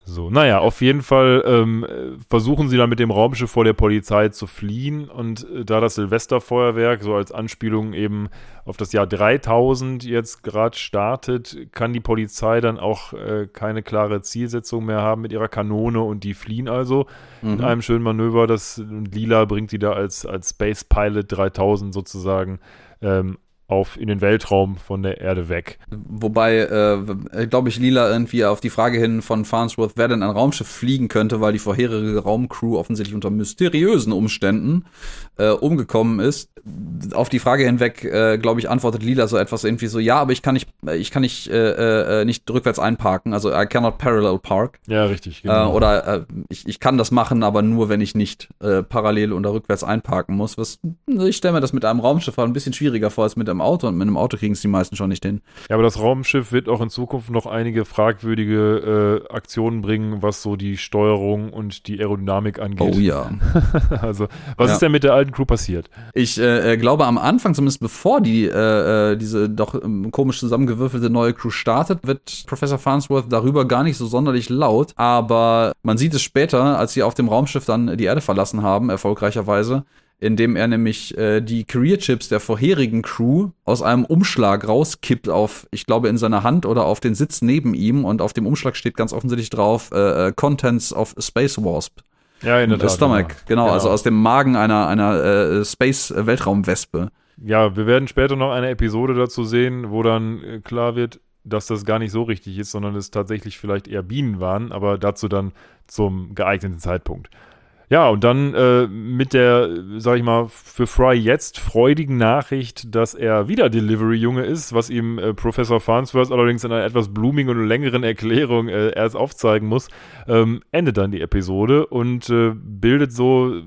Speaker 2: So, naja, auf jeden Fall ähm, äh, versuchen sie dann mit dem Raumschiff vor der Polizei zu fliehen und äh, da das Silvesterfeuerwerk so als Anspielung eben auf das Jahr 3000 jetzt gerade startet, kann die Polizei dann auch äh, keine klare Zielsetzung mehr haben mit ihrer Kanone und die fliehen also
Speaker 1: Mhm.
Speaker 2: einem schönen Manöver. Das Lila bringt die da als, als Space Pilot 3000 sozusagen ähm, auf in den Weltraum von der Erde weg.
Speaker 1: Wobei, äh, glaube ich, Lila irgendwie auf die Frage hin von Farnsworth, wer denn ein Raumschiff fliegen könnte, weil die vorherige Raumcrew offensichtlich unter mysteriösen Umständen äh, umgekommen ist. Auf die Frage hinweg, äh, glaube ich, antwortet Lila so etwas irgendwie so, ja, aber ich kann nicht, ich kann nicht, äh, äh, nicht rückwärts einparken, also I cannot parallel park.
Speaker 2: Ja, richtig.
Speaker 1: Äh, oder äh, ich, ich kann das machen, aber nur, wenn ich nicht parallel oder rückwärts einparken muss. Was, ich stelle mir das mit einem Raumschiff halt ein bisschen schwieriger vor als mit einem Auto. Und mit einem Auto kriegen es die meisten schon nicht hin.
Speaker 2: Ja, aber das Raumschiff wird auch in Zukunft noch einige fragwürdige äh, Aktionen bringen, was so die Steuerung und die Aerodynamik angeht.
Speaker 1: Oh ja. (laughs)
Speaker 2: also, was
Speaker 1: Ja.
Speaker 2: ist denn mit der alten Crew passiert?
Speaker 1: Ich äh, äh, glaube, am Anfang, zumindest bevor die äh, äh diese doch ähm, komisch zusammengewürfelte neue Crew startet, wird Professor Farnsworth darüber gar nicht so sonderlich laut. Aber man sieht es später, als sie auf dem Raumschiff dann die Erde verlassen haben, erfolgreicherweise, indem er nämlich äh, die Career Chips der vorherigen Crew aus einem Umschlag rauskippt auf, ich glaube, in seiner Hand oder auf den Sitz neben ihm und auf dem Umschlag steht ganz offensichtlich drauf äh, äh Contents of Space Wasp.
Speaker 2: Ja, in der Tat.
Speaker 1: Stomach, genau. genau, also aus dem Magen einer, einer äh, Space-Weltraumwespe.
Speaker 2: Ja, wir werden später noch eine Episode dazu sehen, wo dann äh, klar wird, dass das gar nicht so richtig ist, sondern es tatsächlich vielleicht eher Bienen waren, aber dazu dann zum geeigneten Zeitpunkt. Ja, und dann äh, mit der, sag ich mal, für Fry jetzt freudigen Nachricht, dass er wieder Delivery-Junge ist, was ihm äh, Professor Farnsworth allerdings in einer etwas blumigen und längeren Erklärung äh, erst aufzeigen muss, ähm, endet dann die Episode und äh, bildet so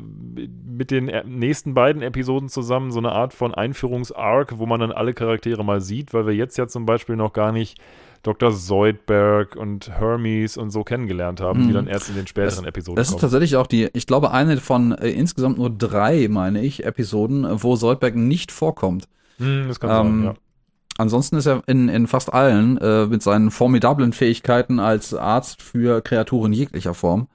Speaker 2: mit den nächsten beiden Episoden zusammen so eine Art von Einführungs-Arc, wo man dann alle Charaktere mal sieht, weil wir jetzt ja zum Beispiel noch gar nicht Dr. Zoidberg und Hermes und so kennengelernt haben, mhm. die dann erst in den späteren
Speaker 1: das,
Speaker 2: Episoden
Speaker 1: Das ist tatsächlich auch die, ich glaube, eine von äh, insgesamt nur drei, meine ich, Episoden, wo Zoidberg nicht vorkommt.
Speaker 2: Mhm, das kann ähm, sein, ja.
Speaker 1: Ansonsten ist er in, in fast allen äh, mit seinen formidablen Fähigkeiten als Arzt für Kreaturen jeglicher Form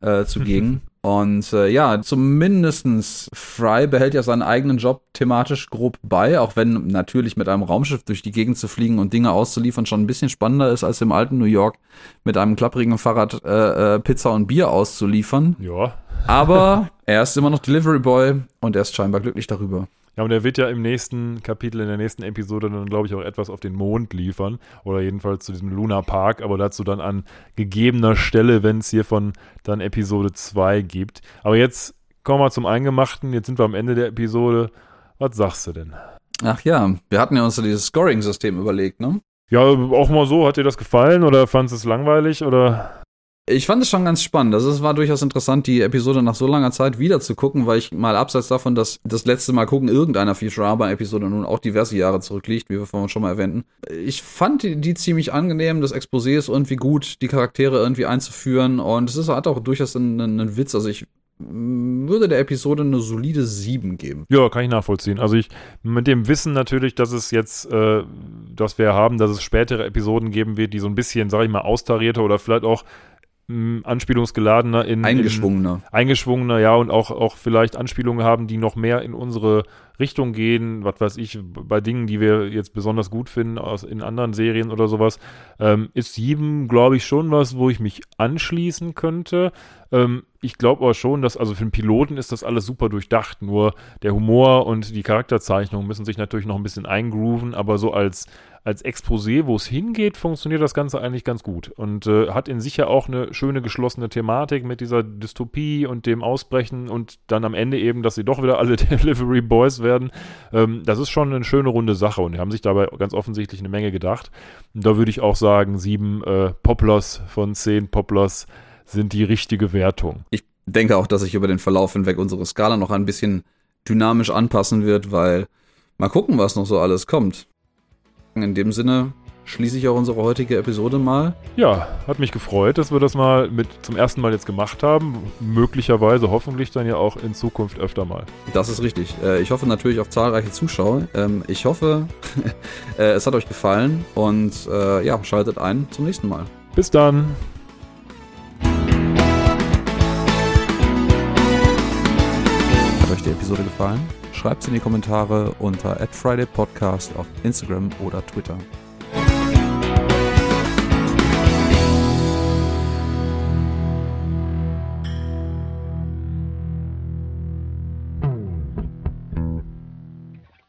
Speaker 1: äh, zugegen. (laughs) Und äh, ja, zumindestens Fry behält ja seinen eigenen Job thematisch grob bei, auch wenn natürlich mit einem Raumschiff durch die Gegend zu fliegen und Dinge auszuliefern schon ein bisschen spannender ist, als im alten New York mit einem klapprigen Fahrrad äh, äh, Pizza und Bier auszuliefern.
Speaker 2: Ja.
Speaker 1: Aber er ist immer noch Delivery Boy und er ist scheinbar glücklich darüber.
Speaker 2: Ja, und er wird ja im nächsten Kapitel, in der nächsten Episode dann, glaube ich, auch etwas auf den Mond liefern. Oder jedenfalls zu diesem Luna Park, aber dazu dann an gegebener Stelle, wenn es hiervon dann Episode 2 gibt. Aber jetzt kommen wir zum Eingemachten. Jetzt sind wir am Ende der Episode. Was sagst du denn?
Speaker 1: Ach ja, wir hatten ja uns so dieses Scoring-System überlegt, ne?
Speaker 2: Ja, auch mal so. Hat dir das gefallen oder fandest du es langweilig oder?
Speaker 1: Ich fand es schon ganz spannend. Also es war durchaus interessant, die Episode nach so langer Zeit wieder zu gucken, weil ich mal abseits davon, dass das letzte Mal gucken irgendeiner Futurama-Episode nun auch diverse Jahre zurückliegt, wie wir vorhin schon mal erwähnten. Ich fand die, die ziemlich angenehm. Das Exposé ist irgendwie gut, die Charaktere irgendwie einzuführen und es ist, hat auch durchaus einen, einen Witz. Also ich würde der Episode eine solide 7 geben.
Speaker 2: Ja, kann ich nachvollziehen. Also ich mit dem Wissen natürlich, dass es jetzt, äh, dass wir haben, dass es spätere Episoden geben wird, die so ein bisschen, sag ich mal, austarierter oder vielleicht auch anspielungsgeladener in
Speaker 1: eingeschwungener
Speaker 2: in, eingeschwungener. ja und auch auch vielleicht Anspielungen haben die noch mehr in unsere Richtung gehen was weiß ich bei Dingen die wir jetzt besonders gut finden aus in anderen Serien oder sowas. Ähm, ist sieben glaube ich schon was wo ich mich anschließen könnte. Ähm, ich glaube aber schon dass also für einen Piloten ist das alles super durchdacht nur der Humor und die Charakterzeichnung müssen sich natürlich noch ein bisschen eingrooven aber so als als Exposé, wo es hingeht, funktioniert das Ganze eigentlich ganz gut und äh, hat in sich ja auch eine schöne geschlossene Thematik mit dieser Dystopie und dem Ausbrechen und dann am Ende eben, dass sie doch wieder alle (laughs) Delivery Boys werden. Ähm, das ist schon eine schöne runde Sache und die haben sich dabei ganz offensichtlich eine Menge gedacht. Und da würde ich auch sagen, sieben äh, Poplars von zehn Poplars sind die richtige Wertung.
Speaker 1: Ich denke auch, dass sich über den Verlauf hinweg unsere Skala noch ein bisschen dynamisch anpassen wird, weil mal gucken, was noch so alles kommt. In dem Sinne schließe ich auch unsere heutige Episode mal.
Speaker 2: Ja, hat mich gefreut, dass wir das mal mit zum ersten Mal jetzt gemacht haben. Möglicherweise, hoffentlich dann ja auch in Zukunft öfter mal.
Speaker 1: Das ist richtig. Äh, ich hoffe natürlich auf zahlreiche Zuschauer. Ähm, ich hoffe, (laughs) äh, es hat euch gefallen und äh, ja, schaltet ein zum nächsten Mal.
Speaker 2: Bis dann.
Speaker 1: Hat euch die Episode gefallen? Schreibt es in die Kommentare unter @fridaypodcast auf Instagram oder Twitter.